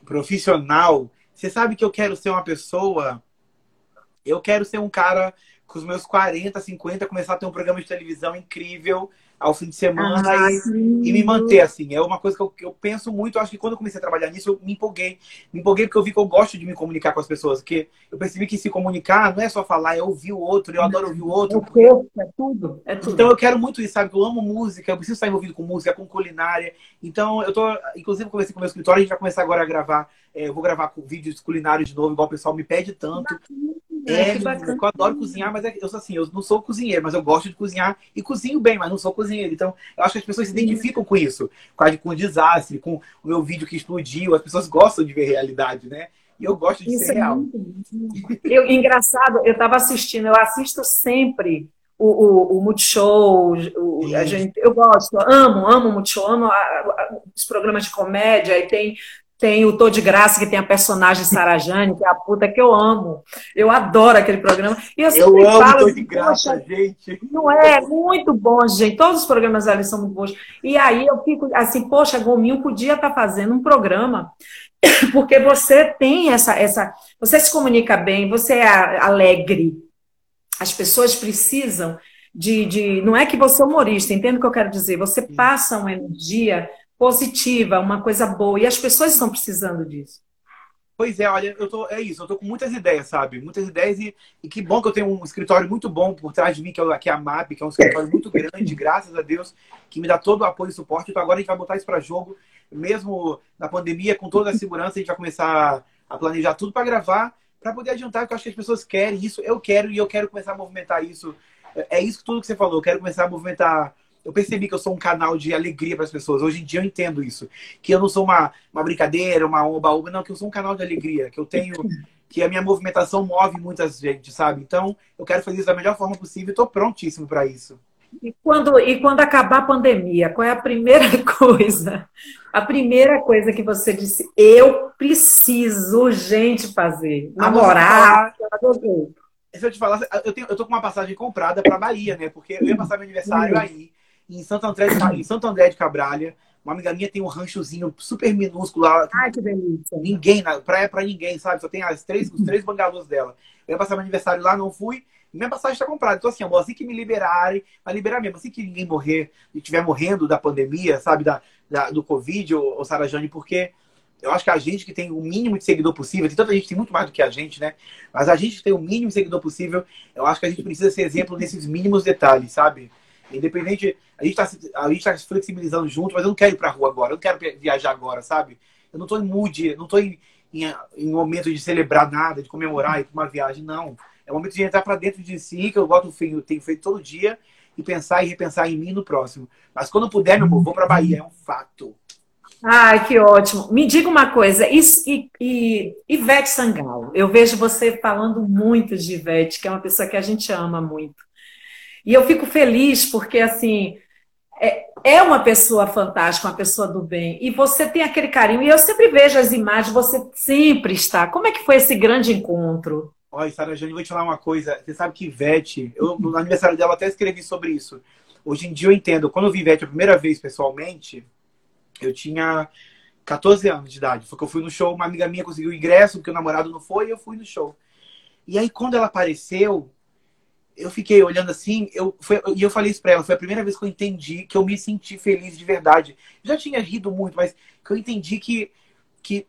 Profissional, você sabe que eu quero ser uma pessoa. Eu quero ser um cara com os meus 40, 50, começar a ter um programa de televisão incrível ao fim de semana ah, e, e, me manter assim. É uma coisa que eu, que eu, penso muito. Eu acho que quando eu comecei a trabalhar nisso, eu me empolguei. Me empolguei porque eu vi que eu gosto de me comunicar com as pessoas. Porque eu percebi que se comunicar não é só falar, é ouvir o outro. Eu adoro ouvir o outro. Porque... É tudo, é tudo. Então eu quero muito isso, sabe? Eu amo música, eu preciso estar envolvido com música, com culinária. Então eu tô, inclusive, conversei com o meu escritório, a gente vai começar agora a gravar. É, eu vou gravar com vídeos culinários de novo, igual o pessoal me pede tanto. É, é eu adoro cozinhar, mas é, eu sou assim, eu não sou cozinheiro, mas eu gosto de cozinhar e cozinho bem, mas não sou cozinheiro. Então, eu acho que as pessoas se identificam com isso, com o desastre, com o meu vídeo que explodiu. As pessoas gostam de ver realidade, né? E eu gosto de isso ser é real. Muito... Eu, engraçado, eu estava assistindo, eu assisto sempre o, o, o Multishow, o, a gente, eu gosto, amo, amo o Multishow, amo a, a, os programas de comédia, e tem tem o Tô de Graça, que tem a personagem Sarajane, que é a puta que eu amo. Eu adoro aquele programa. E eu, eu amo falo, Tô de Graça, gente. Não é? Muito bom, gente. Todos os programas ali são muito bons. E aí eu fico assim, poxa, Gominho podia estar tá fazendo um programa porque você tem essa, essa. Você se comunica bem, você é alegre. As pessoas precisam de, de. Não é que você é humorista, entende o que eu quero dizer? Você passa uma energia positiva, uma coisa boa. E as pessoas estão precisando disso. Pois é, olha, eu tô, é isso, eu tô com muitas ideias, sabe? Muitas ideias e, e que bom que eu tenho um escritório muito bom por trás de mim, que é, que é a MAP, que é um escritório muito grande, graças a Deus, que me dá todo o apoio e suporte. Então agora a gente vai botar isso para jogo, mesmo na pandemia, com toda a segurança, a gente vai começar a planejar tudo para gravar, para poder adiantar, porque eu acho que as pessoas querem isso, eu quero e eu quero começar a movimentar isso. É, é isso tudo que você falou, eu quero começar a movimentar eu percebi que eu sou um canal de alegria para as pessoas. Hoje em dia eu entendo isso. Que eu não sou uma, uma brincadeira, uma oba-oba, não, que eu sou um canal de alegria, que eu tenho. Que a minha movimentação move muitas gente, sabe? Então, eu quero fazer isso da melhor forma possível e estou prontíssimo para isso. E quando, e quando acabar a pandemia, qual é a primeira coisa? A primeira coisa que você disse, eu preciso urgente fazer. Namorar. Se eu te falar, eu, tenho, eu tô com uma passagem comprada para Bahia, né? Porque eu ia passar meu aniversário aí em Santo André, em Santo André de Cabralha. Uma amiga minha tem um ranchozinho super minúsculo lá. Ai, que delícia. Ninguém, na praia pra ninguém, sabe? Só tem as três, os três bangalôs dela. Eu ia passar meu aniversário lá, não fui. Minha passagem está comprada. Então, assim, amor, assim que me liberarem, vai liberar mesmo. Assim que ninguém morrer e estiver morrendo da pandemia, sabe? Da, da do Covid, ou, ou Sarajane, porque eu acho que a gente que tem o mínimo de seguidor possível, tem tanta gente que tem muito mais do que a gente, né? Mas a gente que tem o mínimo de seguidor possível, eu acho que a gente precisa ser exemplo desses mínimos detalhes, sabe? Independente, a gente está tá se flexibilizando junto, mas eu não quero ir para a rua agora, eu não quero viajar agora, sabe? Eu não estou em mood, não estou em, em, em momento de celebrar nada, de comemorar, ir para uma viagem, não. É o momento de entrar para dentro de si, que eu gosto, eu tenho feito todo dia, e pensar e repensar em mim no próximo. Mas quando puder, meu amor, vou para Bahia, é um fato. Ai, que ótimo. Me diga uma coisa, e, e, e Ivete Sangalo, eu vejo você falando muito de Ivete, que é uma pessoa que a gente ama muito. E eu fico feliz porque, assim, é, é uma pessoa fantástica, uma pessoa do bem. E você tem aquele carinho. E eu sempre vejo as imagens, você sempre está. Como é que foi esse grande encontro? Olha, Sara Jane, vou te falar uma coisa. Você sabe que Ivete, eu, no aniversário dela até escrevi sobre isso. Hoje em dia eu entendo. Quando eu vi Ivete a primeira vez pessoalmente, eu tinha 14 anos de idade. Foi que eu fui no show, uma amiga minha conseguiu o ingresso, porque o namorado não foi, e eu fui no show. E aí, quando ela apareceu, eu fiquei olhando assim, eu, foi, e eu falei isso pra ela, foi a primeira vez que eu entendi que eu me senti feliz de verdade. já tinha rido muito, mas que eu entendi que, que,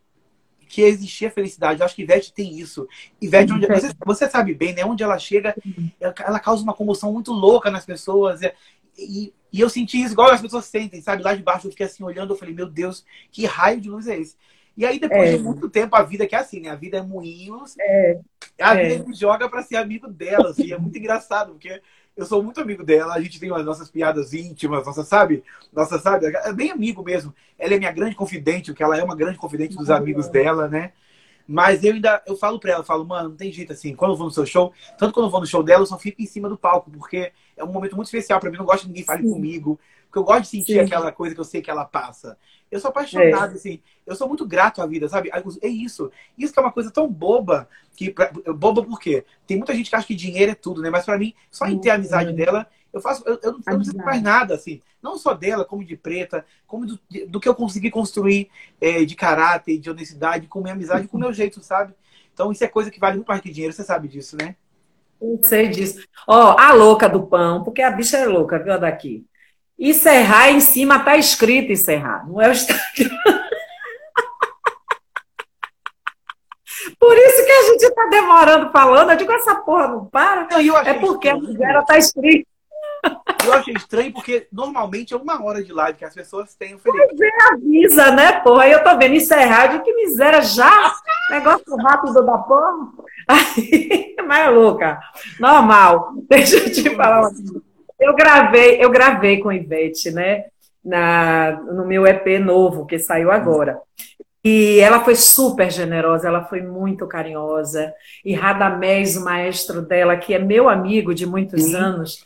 que existia felicidade. Eu acho que Ivete tem isso. Ivete, onde, você, você sabe bem, né? Onde ela chega, ela, ela causa uma comoção muito louca nas pessoas. E, e, e, eu senti isso igual as pessoas sentem, sabe? Lá de baixo eu fiquei assim olhando, eu falei, meu Deus, que raio de luz é esse? E aí, depois é. de muito tempo, a vida que é assim, né? A vida é moinhos. É. A vida é. me joga para ser amigo dela, assim. É muito engraçado, porque eu sou muito amigo dela. A gente tem as nossas piadas íntimas, nossa, sabe? Nossa, sabe? É bem amigo mesmo. Ela é minha grande confidente, porque ela é uma grande confidente dos amigos dela, né? Mas eu ainda, eu falo pra ela, eu falo, mano, não tem jeito assim. Quando eu vou no seu show, tanto quando eu vou no show dela, eu só fico em cima do palco, porque é um momento muito especial para mim. Eu não gosto que ninguém fale Sim. comigo, porque eu gosto de sentir Sim. aquela coisa que eu sei que ela passa. Eu sou apaixonado, é. assim. Eu sou muito grato à vida, sabe? É isso. Isso que é uma coisa tão boba. que Boba por quê? Tem muita gente que acha que dinheiro é tudo, né? Mas para mim, só em ter a amizade dela, eu faço. Eu, eu, não, eu não preciso mais nada, assim. Não só dela, como de preta, como do, do que eu consegui construir é, de caráter, de honestidade, com minha amizade, com o meu jeito, sabe? Então, isso é coisa que vale muito mais que dinheiro, você sabe disso, né? Eu sei disso. Ó, a louca do pão, porque a bicha é louca, viu, a daqui. Encerrar em cima tá escrito encerrar, não é o Instagram. Por isso que a gente está demorando falando. Eu digo, essa porra não para. Não, é porque a mulher está escrita. Eu achei estranho porque normalmente é uma hora de live que as pessoas têm o Felipe. Pois é, avisa, né, porra? Aí eu tô vendo encerrar, de que miséria já. Negócio rápido da porra. Aí, mas é louca. Normal. Deixa eu te falar uma coisa. Eu gravei, eu gravei com Ivete, né? Na, no meu EP novo, que saiu agora. E ela foi super generosa, ela foi muito carinhosa. E Radamés, o maestro dela, que é meu amigo de muitos Sim. anos,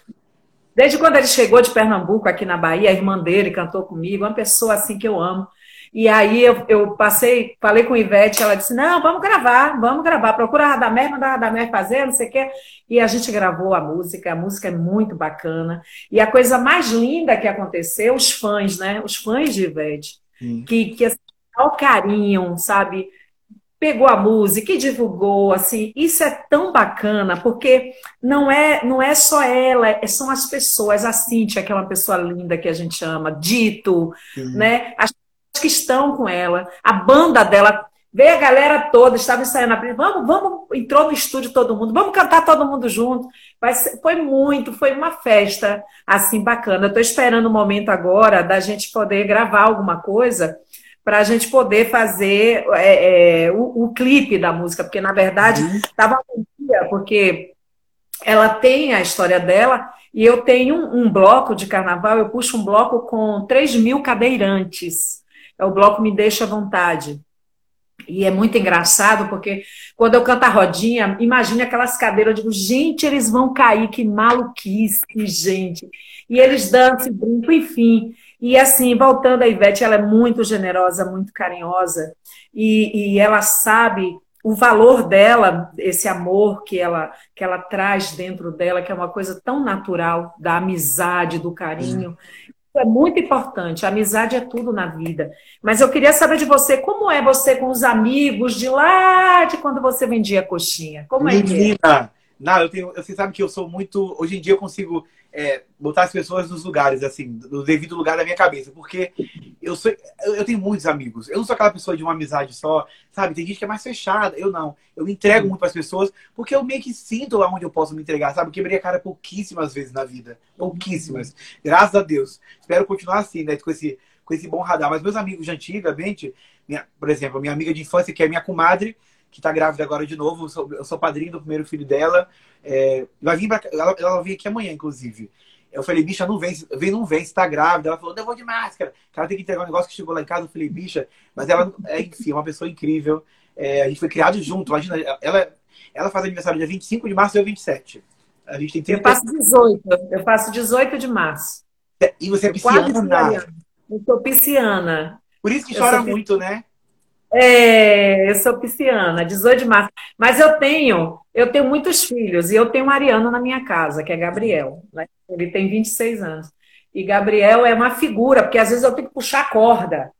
desde quando ele chegou de Pernambuco, aqui na Bahia, a irmã dele cantou comigo, uma pessoa assim que eu amo. E aí eu, eu passei, falei com a Ivete, ela disse: não, vamos gravar, vamos gravar, procura a Radamés, manda a Radamés fazer, não sei o quê. E a gente gravou a música, a música é muito bacana. E a coisa mais linda que aconteceu, os fãs, né? Os fãs de Ivete, Sim. que, que assim, ao carinho, sabe? Pegou a música e divulgou, assim, isso é tão bacana, porque não é não é só ela, é, são as pessoas, a Cíntia, que é uma pessoa linda que a gente ama, Dito, Sim. né, as que estão com ela, a banda dela, veio a galera toda, estava ensaiando, a vamos, vamos, entrou no estúdio todo mundo, vamos cantar todo mundo junto, Mas foi muito, foi uma festa, assim, bacana, eu estou esperando o momento agora da gente poder gravar alguma coisa, para a gente poder fazer é, é, o, o, clipe da música, porque na verdade estava uhum. porque ela tem a história dela e eu tenho um, um, bloco de carnaval, eu puxo um bloco com 3 mil cadeirantes. É o bloco Me Deixa à Vontade. E é muito engraçado, porque quando eu canto a rodinha, imagine aquelas cadeiras, eu digo, gente, eles vão cair, que maluquice, gente. E eles dançam, brincam, enfim. E assim, voltando a Ivete, ela é muito generosa, muito carinhosa, e, e ela sabe o valor dela, esse amor que ela, que ela traz dentro dela, que é uma coisa tão natural, da amizade, do carinho. É muito importante. A amizade é tudo na vida. Mas eu queria saber de você, como é você com os amigos de lá de quando você vendia coxinha? Como é Menina, que é? Não, eu tenho. Você sabe que eu sou muito. Hoje em dia eu consigo é, botar as pessoas nos lugares, assim, no devido lugar da minha cabeça. Porque eu sou. Eu tenho muitos amigos. Eu não sou aquela pessoa de uma amizade só, sabe? Tem gente que é mais fechada. Eu não. Eu me entrego muito para as pessoas porque eu meio que sinto lá onde eu posso me entregar, sabe? Eu quebrei a cara pouquíssimas vezes na vida. Pouquíssimas. Graças a Deus. Espero continuar assim, né? Com esse, com esse bom radar. Mas meus amigos de antigamente, minha, por exemplo, minha amiga de infância, que é minha comadre que está grávida agora de novo. Eu sou, eu sou, padrinho do primeiro filho dela. É, vai vir pra, ela, ela vai vir aqui amanhã, inclusive. Eu falei, bicha, não vem, vem, não vem, você tá grávida. Ela falou, eu vou de máscara. Ela tem que entregar um negócio que chegou lá em casa. Eu falei, bicha, mas ela, é, enfim, é uma pessoa incrível. É, a gente foi criado junto. Imagina, ela, ela faz aniversário dia 25 de março e eu 27. A gente tem 30... Eu faço 18. Eu faço 18 de março. É, e você é pisciana? Eu sou pisciana. Por isso que chora muito, né? É, eu sou pisciana, 18 de março. Mas eu tenho, eu tenho muitos filhos e eu tenho um Ariano na minha casa, que é Gabriel. Né? Ele tem 26 anos. E Gabriel é uma figura, porque às vezes eu tenho que puxar a corda.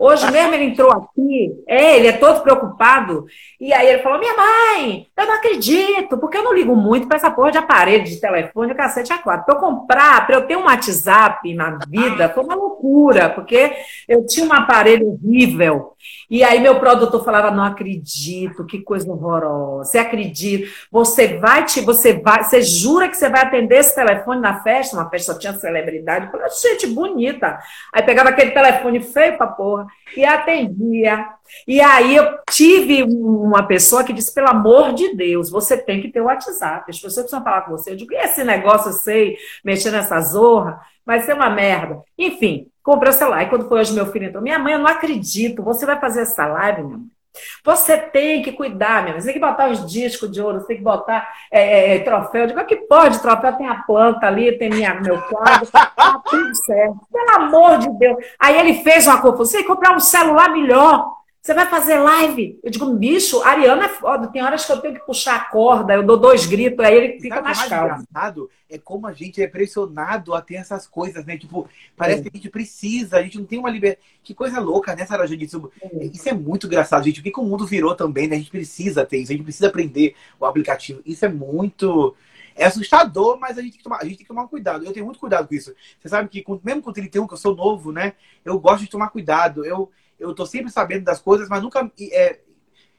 Hoje mesmo ele entrou aqui, é, ele é todo preocupado. E aí ele falou: Minha mãe, eu não acredito, porque eu não ligo muito para essa porra de aparelho de telefone, cacete a quatro. Para eu comprar, para eu ter um WhatsApp na vida, foi uma loucura, porque eu tinha um aparelho horrível. E aí meu produtor falava: Não acredito, que coisa horrorosa. Você acredita? Você vai te, você vai, você jura que você vai atender esse telefone na festa? Uma festa só tinha celebridade. Eu falei, gente, bonita. Aí pegava aquele telefone feio pra porra e atendia. E aí eu tive uma pessoa que disse, pelo amor de Deus, você tem que ter o WhatsApp. As pessoas precisam falar com você. Eu digo, esse negócio, eu sei, mexer nessa zorra, vai ser uma merda. Enfim, comprei o celular. E quando foi hoje meu filho entrou, minha mãe, eu não acredito, você vai fazer essa live, minha mãe? Você tem que cuidar, minha. Você tem que botar os discos de ouro, você tem que botar é, é, é troféu. Eu digo, que pode, troféu tem a planta ali, tem minha, meu quadro, tá tudo certo. Pelo amor de Deus. Aí ele fez uma confusão. Você tem que comprar um celular melhor. Você vai fazer live? Eu digo, bicho, Ariana é foda. Tem horas que eu tenho que puxar a corda, eu dou dois gritos, aí ele fica mais calmo. engraçado é como a gente é pressionado a ter essas coisas, né? Tipo, parece é. que a gente precisa, a gente não tem uma liberdade. Que coisa louca, né, Sarah Jane? Isso, é. isso é muito engraçado, gente. O que, que o mundo virou também, né? A gente precisa ter isso, a gente precisa aprender o aplicativo. Isso é muito. É assustador, mas a gente, tem que tomar, a gente tem que tomar cuidado. Eu tenho muito cuidado com isso. Você sabe que, mesmo com 31, que eu sou novo, né? Eu gosto de tomar cuidado. Eu, eu tô sempre sabendo das coisas, mas nunca é,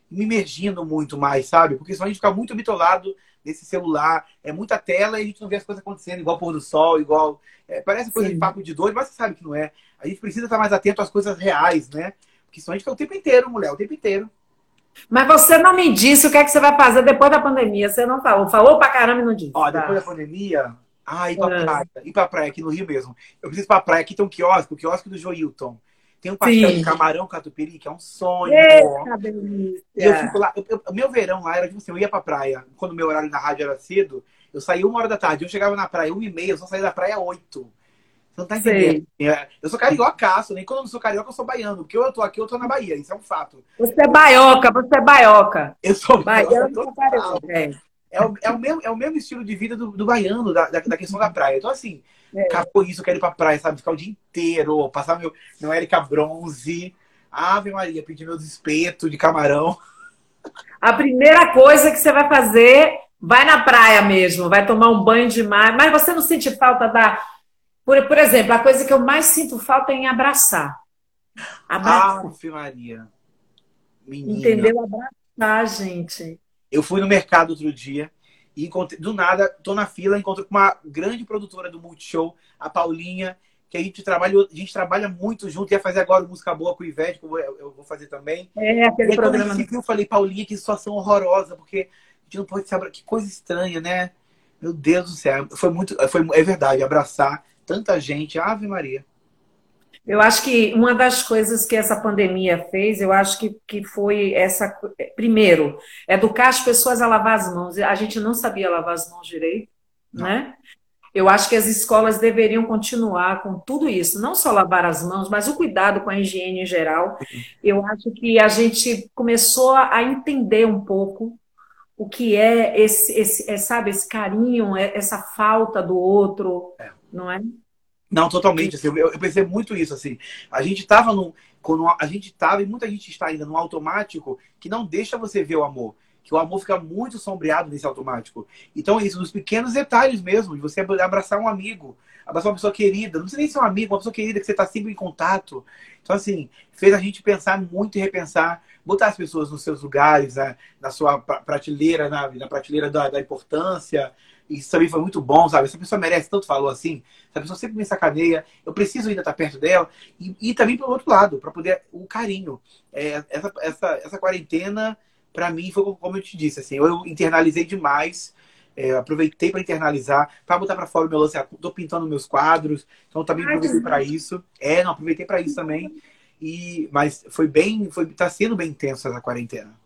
me imergindo muito mais, sabe? Porque senão a gente fica muito bitolado nesse celular, é muita tela e a gente não vê as coisas acontecendo, igual pôr do sol, igual. É, parece coisa Sim. de papo de doido, mas você sabe que não é. A gente precisa estar mais atento às coisas reais, né? Porque senão a gente fica o tempo inteiro, mulher, o tempo inteiro. Mas você não me disse o que é que você vai fazer depois da pandemia. Você não falou. Falou pra caramba e não disse. Ó, depois da pandemia, ah, ir pra é. praia. Ir pra praia aqui no Rio mesmo. Eu preciso ir pra praia. Aqui tem um quiosque, o quiosque do Joilton. Tem um pastel Sim. de camarão catupiry, que é um sonho. Eita, eu fico lá. Eu, eu, meu verão lá era tipo assim, eu ia pra praia. Quando meu horário na rádio era cedo, eu saía uma hora da tarde. Eu chegava na praia uma e meia, eu só saía da praia oito. Você não tá entendendo. É, eu sou cariocaço, nem quando eu não sou carioca, eu sou baiano. Porque eu tô aqui, eu tô na Bahia. Isso é um fato. Você é baioca, você é baioca. Eu sou baiano. É. É, o, é, o mesmo, é o mesmo estilo de vida do, do baiano, da, da, da questão da praia. Então, assim, é. acabou isso, eu quero ir pra praia, sabe? Ficar o dia inteiro, passar meu, meu Erika Bronze. Ave Maria, pedir meus espetos de camarão. A primeira coisa que você vai fazer, vai na praia mesmo, vai tomar um banho de mar. Mas você não sente falta da. Por, por exemplo, a coisa que eu mais sinto falta é em abraçar. Abraçar. Ave Maria. Menina. Entendeu? Abraçar, gente. Eu fui no mercado outro dia e encontrei, do nada, tô na fila, encontro com uma grande produtora do Multishow, a Paulinha, que a gente trabalha, a gente trabalha muito junto, ia fazer agora música boa com o Ivete, que eu vou, fazer também. É, aquele e programa. Quando eu falei, Paulinha, que situação horrorosa, porque a gente não pode saber, que coisa estranha, né? Meu Deus do céu, foi muito, foi, é verdade, abraçar tanta gente, Ave Maria. Eu acho que uma das coisas que essa pandemia fez, eu acho que, que foi essa. Primeiro, educar as pessoas a lavar as mãos. A gente não sabia lavar as mãos direito, não. né? Eu acho que as escolas deveriam continuar com tudo isso, não só lavar as mãos, mas o cuidado com a higiene em geral. Eu acho que a gente começou a entender um pouco o que é esse, esse é, sabe, esse carinho, é, essa falta do outro, é. não é? Não, totalmente. Assim, eu, eu pensei muito isso. Assim, a gente estava no, quando a gente estava e muita gente está ainda no automático que não deixa você ver o amor, que o amor fica muito sombreado nesse automático. Então é isso, nos pequenos detalhes mesmo, de você abraçar um amigo, abraçar uma pessoa querida, não precisa nem ser um amigo, uma pessoa querida que você está sempre em contato. Então assim, fez a gente pensar muito e repensar, botar as pessoas nos seus lugares, né, na sua prateleira, na, na prateleira da, da importância, isso também foi muito bom, sabe? Essa pessoa merece tanto falou assim, essa pessoa sempre me sacaneia, eu preciso ainda estar perto dela. E, e também pelo outro lado, para poder o carinho. É, essa, essa, essa quarentena, para mim, foi como eu te disse, assim, eu internalizei demais. É, aproveitei para internalizar, para botar para fora o meu lance. Estou pintando meus quadros, então também aproveitei para isso. É, não, aproveitei para isso também. E, mas foi bem, foi, tá sendo bem intenso essa quarentena.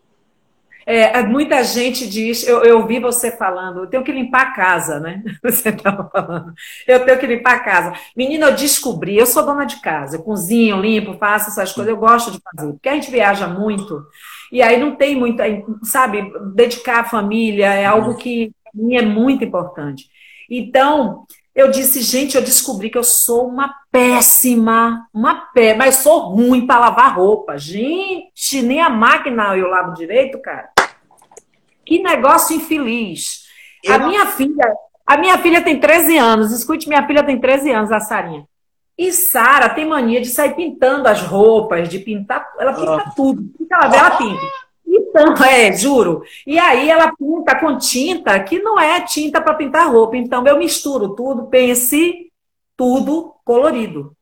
É, muita gente diz, eu, eu ouvi você falando, eu tenho que limpar a casa, né? Você estava falando, eu tenho que limpar a casa. Menina, eu descobri, eu sou dona de casa, eu cozinho, limpo, faço essas coisas, eu gosto de fazer, porque a gente viaja muito, e aí não tem muito, sabe, dedicar a família é algo que para mim é muito importante. Então, eu disse, gente, eu descobri que eu sou uma péssima, uma pé, mas sou ruim para lavar roupa. Gente, nem a máquina eu lavo direito, cara. Que negócio infeliz. Eu a não... minha filha, a minha filha tem 13 anos. Escute, minha filha tem 13 anos, a Sarinha. E Sara tem mania de sair pintando as roupas, de pintar, ela pinta ah. tudo. Ela vê, ela pinta. Então, é, juro. E aí ela pinta com tinta que não é tinta para pintar roupa. Então eu misturo tudo, pense tudo colorido.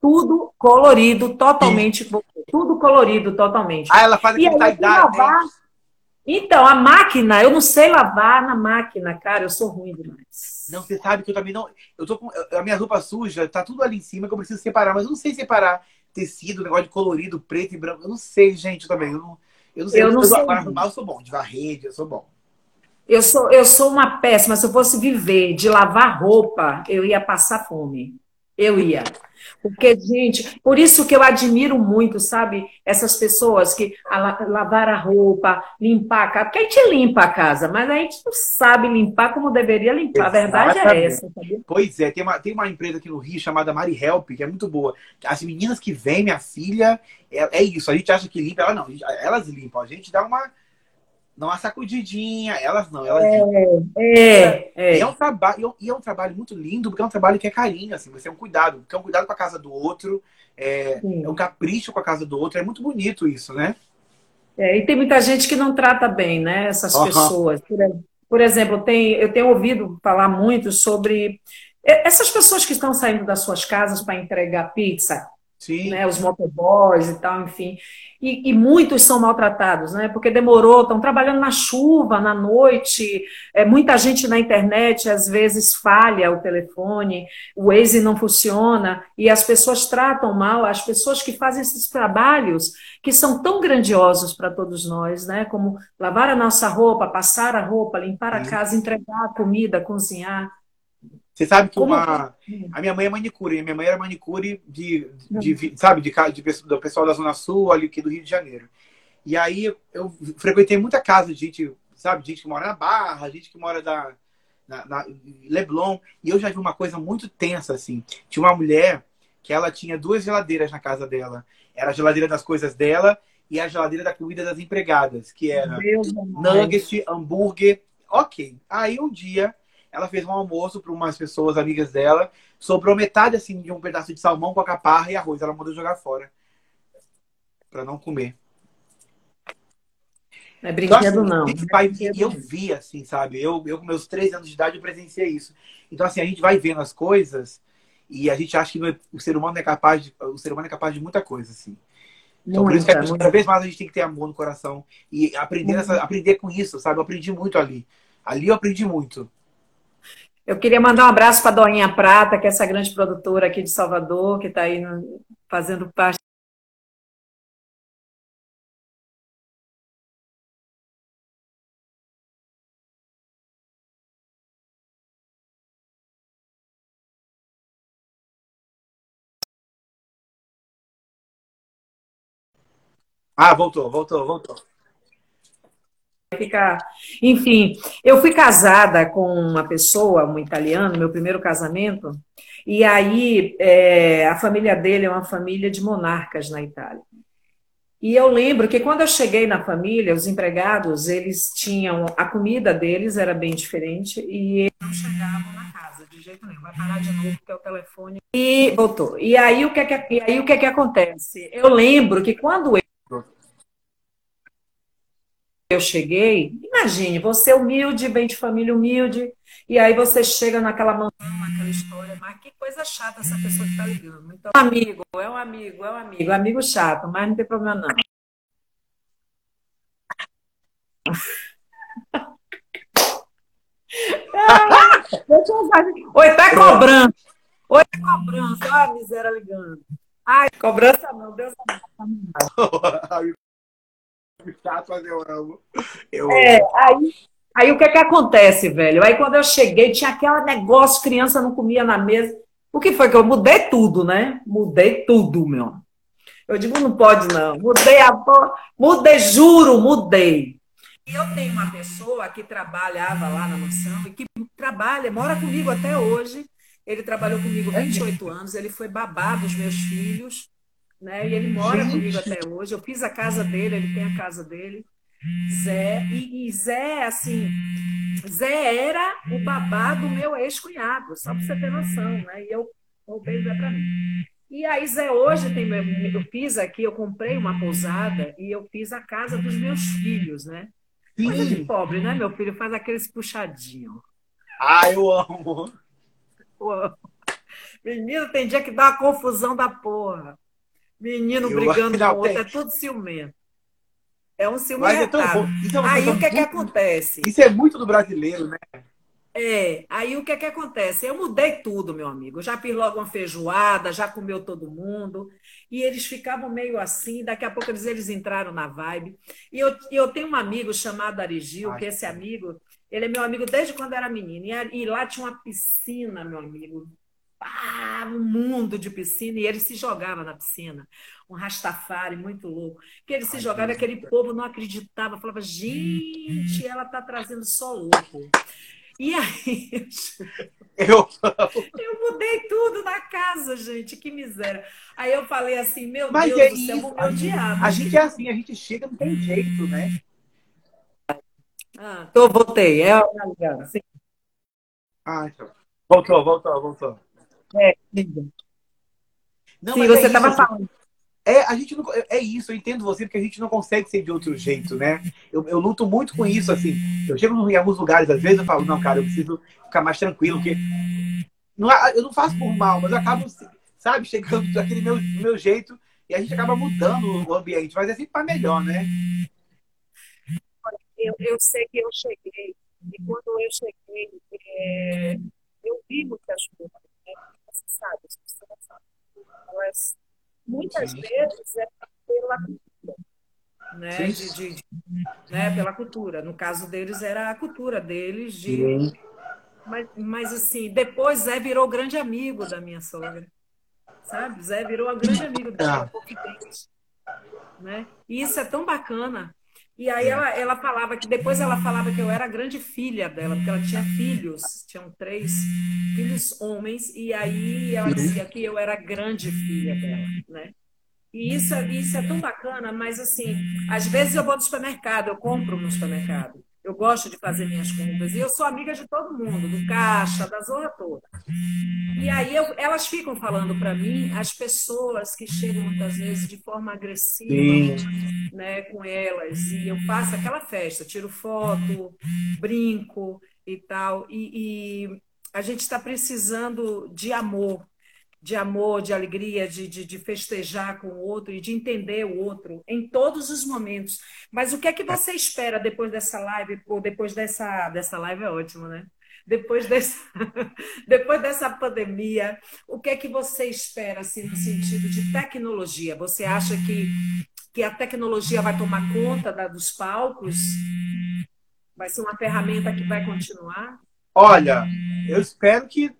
Tudo colorido, totalmente. Tudo colorido, totalmente. Ah, ela faz tie-dye, né? Então, a máquina, eu não sei lavar na máquina, cara, eu sou ruim demais. Não, você sabe que eu também não. Eu tô com. A minha roupa suja, tá tudo ali em cima que eu preciso separar, mas eu não sei separar tecido, negócio de colorido, preto e branco. Eu não sei, gente, também. Eu não, eu não sei. Eu, não eu, sei. Arrumar, eu sou bom, de varrer, eu sou bom. Eu sou, eu sou uma péssima. Se eu fosse viver de lavar roupa, eu ia passar fome. Eu ia. Porque, gente, por isso que eu admiro muito, sabe, essas pessoas que a, lavar a roupa, limpar a casa. Porque a gente limpa a casa, mas a gente não sabe limpar como deveria limpar. A verdade é essa. Sabia? Pois é, tem uma, tem uma empresa aqui no Rio chamada Mari Help, que é muito boa. As meninas que vêm, minha filha, é, é isso. A gente acha que limpa, ela não. Elas limpam. A gente dá uma não uma sacudidinha, elas não, elas é, é, é. é um trabalho e é um trabalho muito lindo porque é um trabalho que é carinho, assim, você é um cuidado, porque é um cuidado com a casa do outro, é, é um capricho com a casa do outro, é muito bonito isso, né? É, e tem muita gente que não trata bem, né? Essas uhum. pessoas. Por, exemplo, tem, eu tenho ouvido falar muito sobre essas pessoas que estão saindo das suas casas para entregar pizza Sim. Né, os motoboys e tal, enfim. E, e, muitos são maltratados, né? Porque demorou, estão trabalhando na chuva, na noite. É, muita gente na internet às vezes falha o telefone, o Waze não funciona, e as pessoas tratam mal as pessoas que fazem esses trabalhos que são tão grandiosos para todos nós, né? Como lavar a nossa roupa, passar a roupa, limpar a casa, entregar a comida, cozinhar. Você sabe que uma. A minha mãe é manicure, minha mãe era manicure de, de, de sabe, de, de, do pessoal da Zona Sul, ali aqui do Rio de Janeiro. E aí eu frequentei muita casa de gente, sabe, gente que mora na Barra, gente que mora da, na, na, Leblon. E eu já vi uma coisa muito tensa, assim. Tinha uma mulher que ela tinha duas geladeiras na casa dela. Era a geladeira das coisas dela e a geladeira da comida das empregadas, que era nugget, hambúrguer. Ok. Aí um dia ela fez um almoço para umas pessoas amigas dela, sobrou metade assim de um pedaço de salmão com a caparra e arroz. Ela mandou jogar fora para não comer. Não é brinquedo, então, assim, não. Vai, e eu vi, assim, sabe? Eu, eu, com meus três anos de idade, eu presenciei isso. Então, assim, a gente vai vendo as coisas e a gente acha que é, o ser humano é capaz de, o ser humano é capaz de muita coisa, assim. Então, muita, por isso que gente, cada vez mais a gente tem que ter amor no coração e aprender, essa, aprender com isso, sabe? Eu aprendi muito ali. Ali eu aprendi muito. Eu queria mandar um abraço para a Doinha Prata, que é essa grande produtora aqui de Salvador, que está aí no, fazendo parte. Ah, voltou, voltou, voltou ficar. Enfim, eu fui casada com uma pessoa, um italiano, meu primeiro casamento, e aí é, a família dele é uma família de monarcas na Itália. E eu lembro que quando eu cheguei na família, os empregados, eles tinham. A comida deles era bem diferente e eles não chegavam na casa de jeito nenhum. Vai parar de novo, porque é o telefone. E voltou. E aí o que é que, e aí, o que, é que acontece? Eu lembro que quando eu eu cheguei, imagine, você humilde, vem de família humilde, e aí você chega naquela mansão, naquela história, mas que coisa chata essa pessoa que está ligando. Então, é um amigo, é um amigo, é um amigo, amigo chato, mas não tem problema não. Oi, tá cobrando. Oi, tá cobrança. Olha a miséria ligando. Ai, cobrança não, Deus amado. chato, mas eu amo. Eu é, amo. aí, aí o que é que acontece, velho? Aí quando eu cheguei, tinha aquele negócio, criança não comia na mesa. O que foi que eu mudei tudo, né? Mudei tudo, meu. Eu digo, não pode não. Mudei a mudei, juro, mudei. E eu tenho uma pessoa que trabalhava lá na mansão e que trabalha, mora comigo até hoje. Ele trabalhou comigo 28 anos, ele foi babá dos meus filhos né? E ele mora Gente. comigo até hoje. Eu fiz a casa dele, ele tem a casa dele. Zé, e, e Zé, assim, Zé era o babá do meu ex-cunhado, só para você ter noção, né? E eu roubei Zé para mim. E aí, Zé, hoje tem eu fiz aqui, eu comprei uma pousada e eu fiz a casa dos meus filhos, né? Coisa de pobre, né? Meu filho faz aqueles puxadinhos. Ah, eu amo. Eu amo. Menino, tem dia que dá uma confusão da porra. Menino eu brigando com o outro, é tudo ciumento. É um ciúme Mas é tão bom. Então, aí então, o que é que acontece? Isso é muito do brasileiro, né? É, aí o que é que acontece? Eu mudei tudo, meu amigo. Já fiz logo uma feijoada, já comeu todo mundo. E eles ficavam meio assim, daqui a pouco eles, eles entraram na vibe. E eu, eu tenho um amigo chamado Arigil, Ai, que esse amigo, ele é meu amigo desde quando era menino. E, e lá tinha uma piscina, meu amigo, ah, um mundo de piscina, e ele se jogava na piscina. Um Rastafari muito louco. Que ele se Ai, jogava, Deus aquele Deus. povo não acreditava, falava, gente, ela está trazendo só louco. E aí, eu, eu mudei tudo na casa, gente, que miséria. Aí eu falei assim, meu Mas Deus é do céu, vou me odiar. A gente é assim, a gente chega, não tem jeito, né? Ah, tô, voltei. É, assim. Ah, então. Voltou, voltou, voltou. É, não, Sim, você estava é falando. É, a gente não, é isso, eu entendo você, porque a gente não consegue ser de outro jeito, né? Eu, eu luto muito com isso, assim. Eu chego em alguns lugares, às vezes, eu falo, não, cara, eu preciso ficar mais tranquilo, porque não, eu não faço por mal, mas eu acabo, sabe, chegando daquele meu, meu jeito e a gente acaba mudando o ambiente, mas é sempre para melhor, né? Eu, eu sei que eu cheguei, e quando eu cheguei, é, eu vi muitas coisas sabe, as pessoas sabem. Elas, muitas Sim. vezes, é pela cultura. Né, de, de, de, né, pela cultura. No caso deles, era a cultura deles de. Sim. Mas, mas, assim, depois Zé virou grande amigo da minha sogra. Sabe? Zé virou um grande amigo dela, ah. né? E isso é tão bacana. E aí ela, ela falava que depois ela falava que eu era a grande filha dela, porque ela tinha filhos, tinham três filhos homens, e aí ela dizia que eu era a grande filha dela, né? E isso, isso é tão bacana, mas assim, às vezes eu vou no supermercado, eu compro no supermercado. Eu gosto de fazer minhas compras. E eu sou amiga de todo mundo, do caixa, da zona toda. E aí eu, elas ficam falando para mim, as pessoas que chegam muitas vezes de forma agressiva né, com elas. E eu faço aquela festa, tiro foto, brinco e tal. E, e a gente está precisando de amor, de amor, de alegria, de, de, de, festejar com o outro e de entender o outro em todos os momentos. Mas o que é que você espera depois dessa live, ou depois dessa, dessa live é ótimo, né? Depois dessa, depois dessa pandemia, o que é que você espera assim, no sentido de tecnologia? Você acha que, que a tecnologia vai tomar conta da, dos palcos? Vai ser uma ferramenta que vai continuar? Olha, eu espero que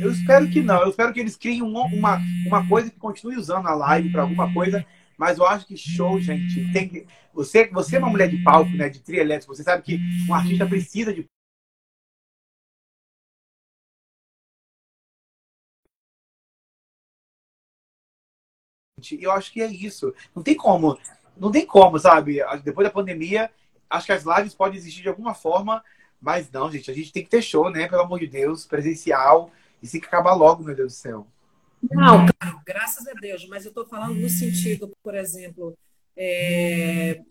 eu espero que não. Eu espero que eles criem uma, uma, uma coisa que continue usando a live para alguma coisa. Mas eu acho que show, gente, tem que. Você, você é uma mulher de palco, né? De trio elétrico, você sabe que um artista precisa de eu acho que é isso. Não tem como, não tem como, sabe? Depois da pandemia, acho que as lives podem existir de alguma forma, mas não, gente, a gente tem que ter show, né? Pelo amor de Deus, presencial. Isso tem que acabar logo, meu Deus do céu. Não, claro, graças a Deus, mas eu estou falando no sentido, por exemplo, é...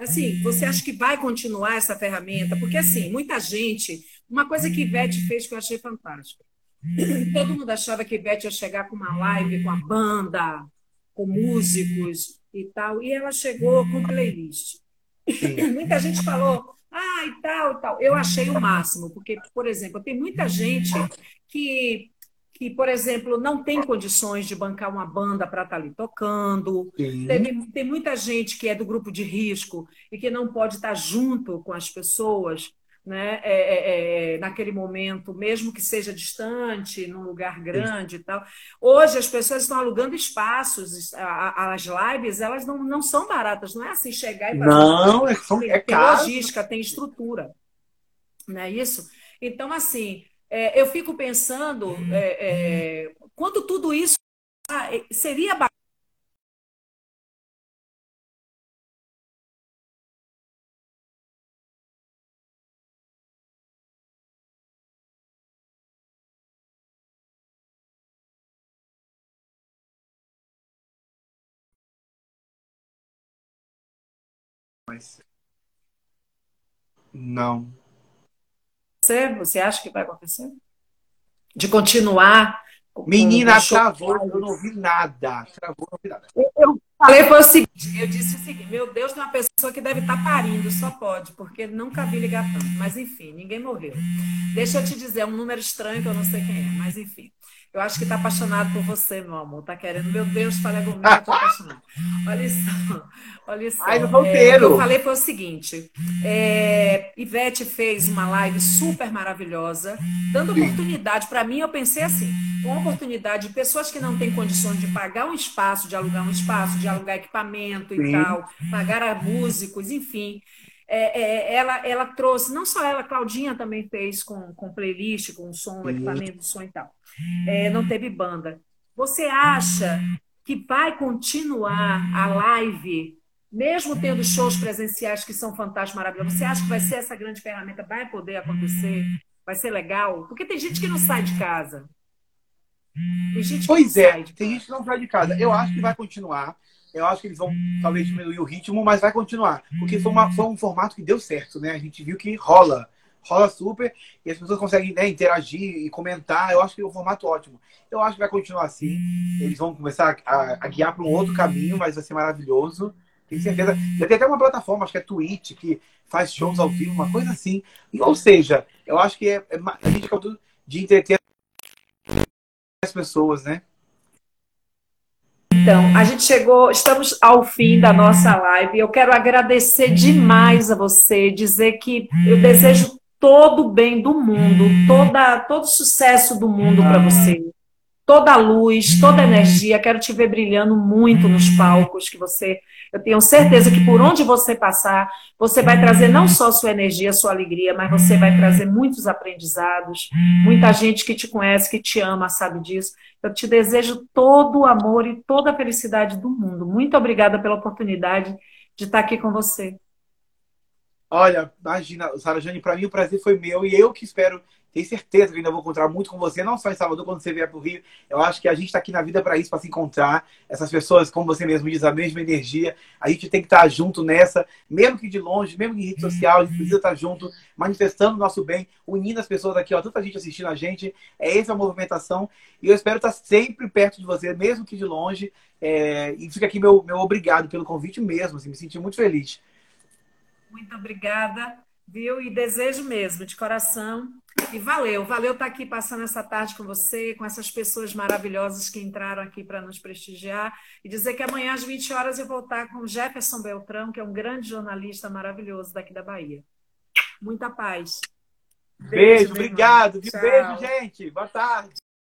assim, você acha que vai continuar essa ferramenta? Porque, assim, muita gente, uma coisa que Ivete fez que eu achei fantástica. Todo mundo achava que Ivete ia chegar com uma live, com a banda, com músicos e tal, e ela chegou com playlist. Muita gente falou, ah, e tal, e tal. Eu achei o máximo, porque, por exemplo, tem muita gente que, que por exemplo, não tem condições de bancar uma banda para estar tá ali tocando. Tem, tem muita gente que é do grupo de risco e que não pode estar tá junto com as pessoas né, é, é, é, naquele momento, mesmo que seja distante, num lugar grande e tal. Hoje as pessoas estão alugando espaços, as lives elas não, não são baratas, não é assim chegar e fazer. Não, é, tem, é tem logística, tem estrutura, não é isso? Então, assim, é, eu fico pensando é, é, quando tudo isso ah, seria bacana Mas. Não. Você, você acha que vai acontecer? De continuar? Menina, travou, eu não ouvi nada. Travou, não ouvi nada. Eu falei foi o seguinte: eu disse o seguinte, meu Deus, tem uma pessoa que deve estar tá parindo, só pode, porque nunca vi ligar tanto. Mas enfim, ninguém morreu. Deixa eu te dizer, é um número estranho que eu não sei quem é, mas enfim. Eu acho que está apaixonado por você, meu amor. Está querendo, meu Deus, fale comigo, eu estou apaixonado. Olha só, olha só. Ai, no É, o que eu falei foi o seguinte: é, Ivete fez uma live super maravilhosa, dando oportunidade. Para mim, eu pensei assim: uma oportunidade de pessoas que não têm condições de pagar um espaço, de alugar um espaço, de alugar equipamento e Sim. tal, pagar a músicos, enfim. É, é, ela, ela trouxe, não só ela, Claudinha também fez com, com playlist, com som, equipamento de som e tal é, não teve banda. Você acha que vai continuar a live, mesmo tendo shows presenciais que são fantásticos, maravilhosos? Você acha que vai ser essa grande ferramenta? Vai poder acontecer? Vai ser legal? Porque tem gente que não sai de casa. Tem gente pois é, tem gente que não sai de casa. Eu acho que vai continuar. Eu acho que eles vão talvez diminuir o ritmo, mas vai continuar. Porque foi, uma, foi um formato que deu certo, né? A gente viu que rola rola super e as pessoas conseguem né, interagir e comentar. Eu acho que é um formato ótimo. Eu acho que vai continuar assim. Eles vão começar a, a guiar para um outro caminho, mas vai ser maravilhoso. Tenho certeza. Já tem até uma plataforma, acho que é Twitch, que faz shows ao vivo, uma coisa assim. Ou seja, eu acho que é, é a gente acabou de entreter as pessoas, né? Então, a gente chegou, estamos ao fim da nossa live. Eu quero agradecer demais a você, dizer que eu desejo todo o bem do mundo, toda, todo sucesso do mundo para você. Toda a luz, toda a energia. Quero te ver brilhando muito nos palcos que você. Eu tenho certeza que por onde você passar, você vai trazer não só sua energia, sua alegria, mas você vai trazer muitos aprendizados. Muita gente que te conhece, que te ama, sabe disso. Eu te desejo todo o amor e toda a felicidade do mundo. Muito obrigada pela oportunidade de estar aqui com você. Olha, imagina, Sara Jane, para mim o prazer foi meu e eu que espero, tenho certeza que ainda vou encontrar muito com você, não só em Salvador, quando você vier para o Rio. Eu acho que a gente está aqui na vida para isso, para se encontrar. Essas pessoas, como você mesmo diz, a mesma energia. A gente tem que estar tá junto nessa, mesmo que de longe, mesmo que em rede social, a gente precisa estar tá junto, manifestando o nosso bem, unindo as pessoas aqui, ó, tanta gente assistindo a gente. É essa a movimentação. E eu espero estar tá sempre perto de você, mesmo que de longe. É... E fica aqui meu, meu obrigado pelo convite mesmo, assim, me senti muito feliz. Muito obrigada, viu? E desejo mesmo, de coração. E valeu, valeu estar aqui passando essa tarde com você, com essas pessoas maravilhosas que entraram aqui para nos prestigiar. E dizer que amanhã às 20 horas eu vou estar com Jefferson Beltrão, que é um grande jornalista maravilhoso daqui da Bahia. Muita paz. Beijo, Beijo obrigado. Beijo, gente. Boa tarde.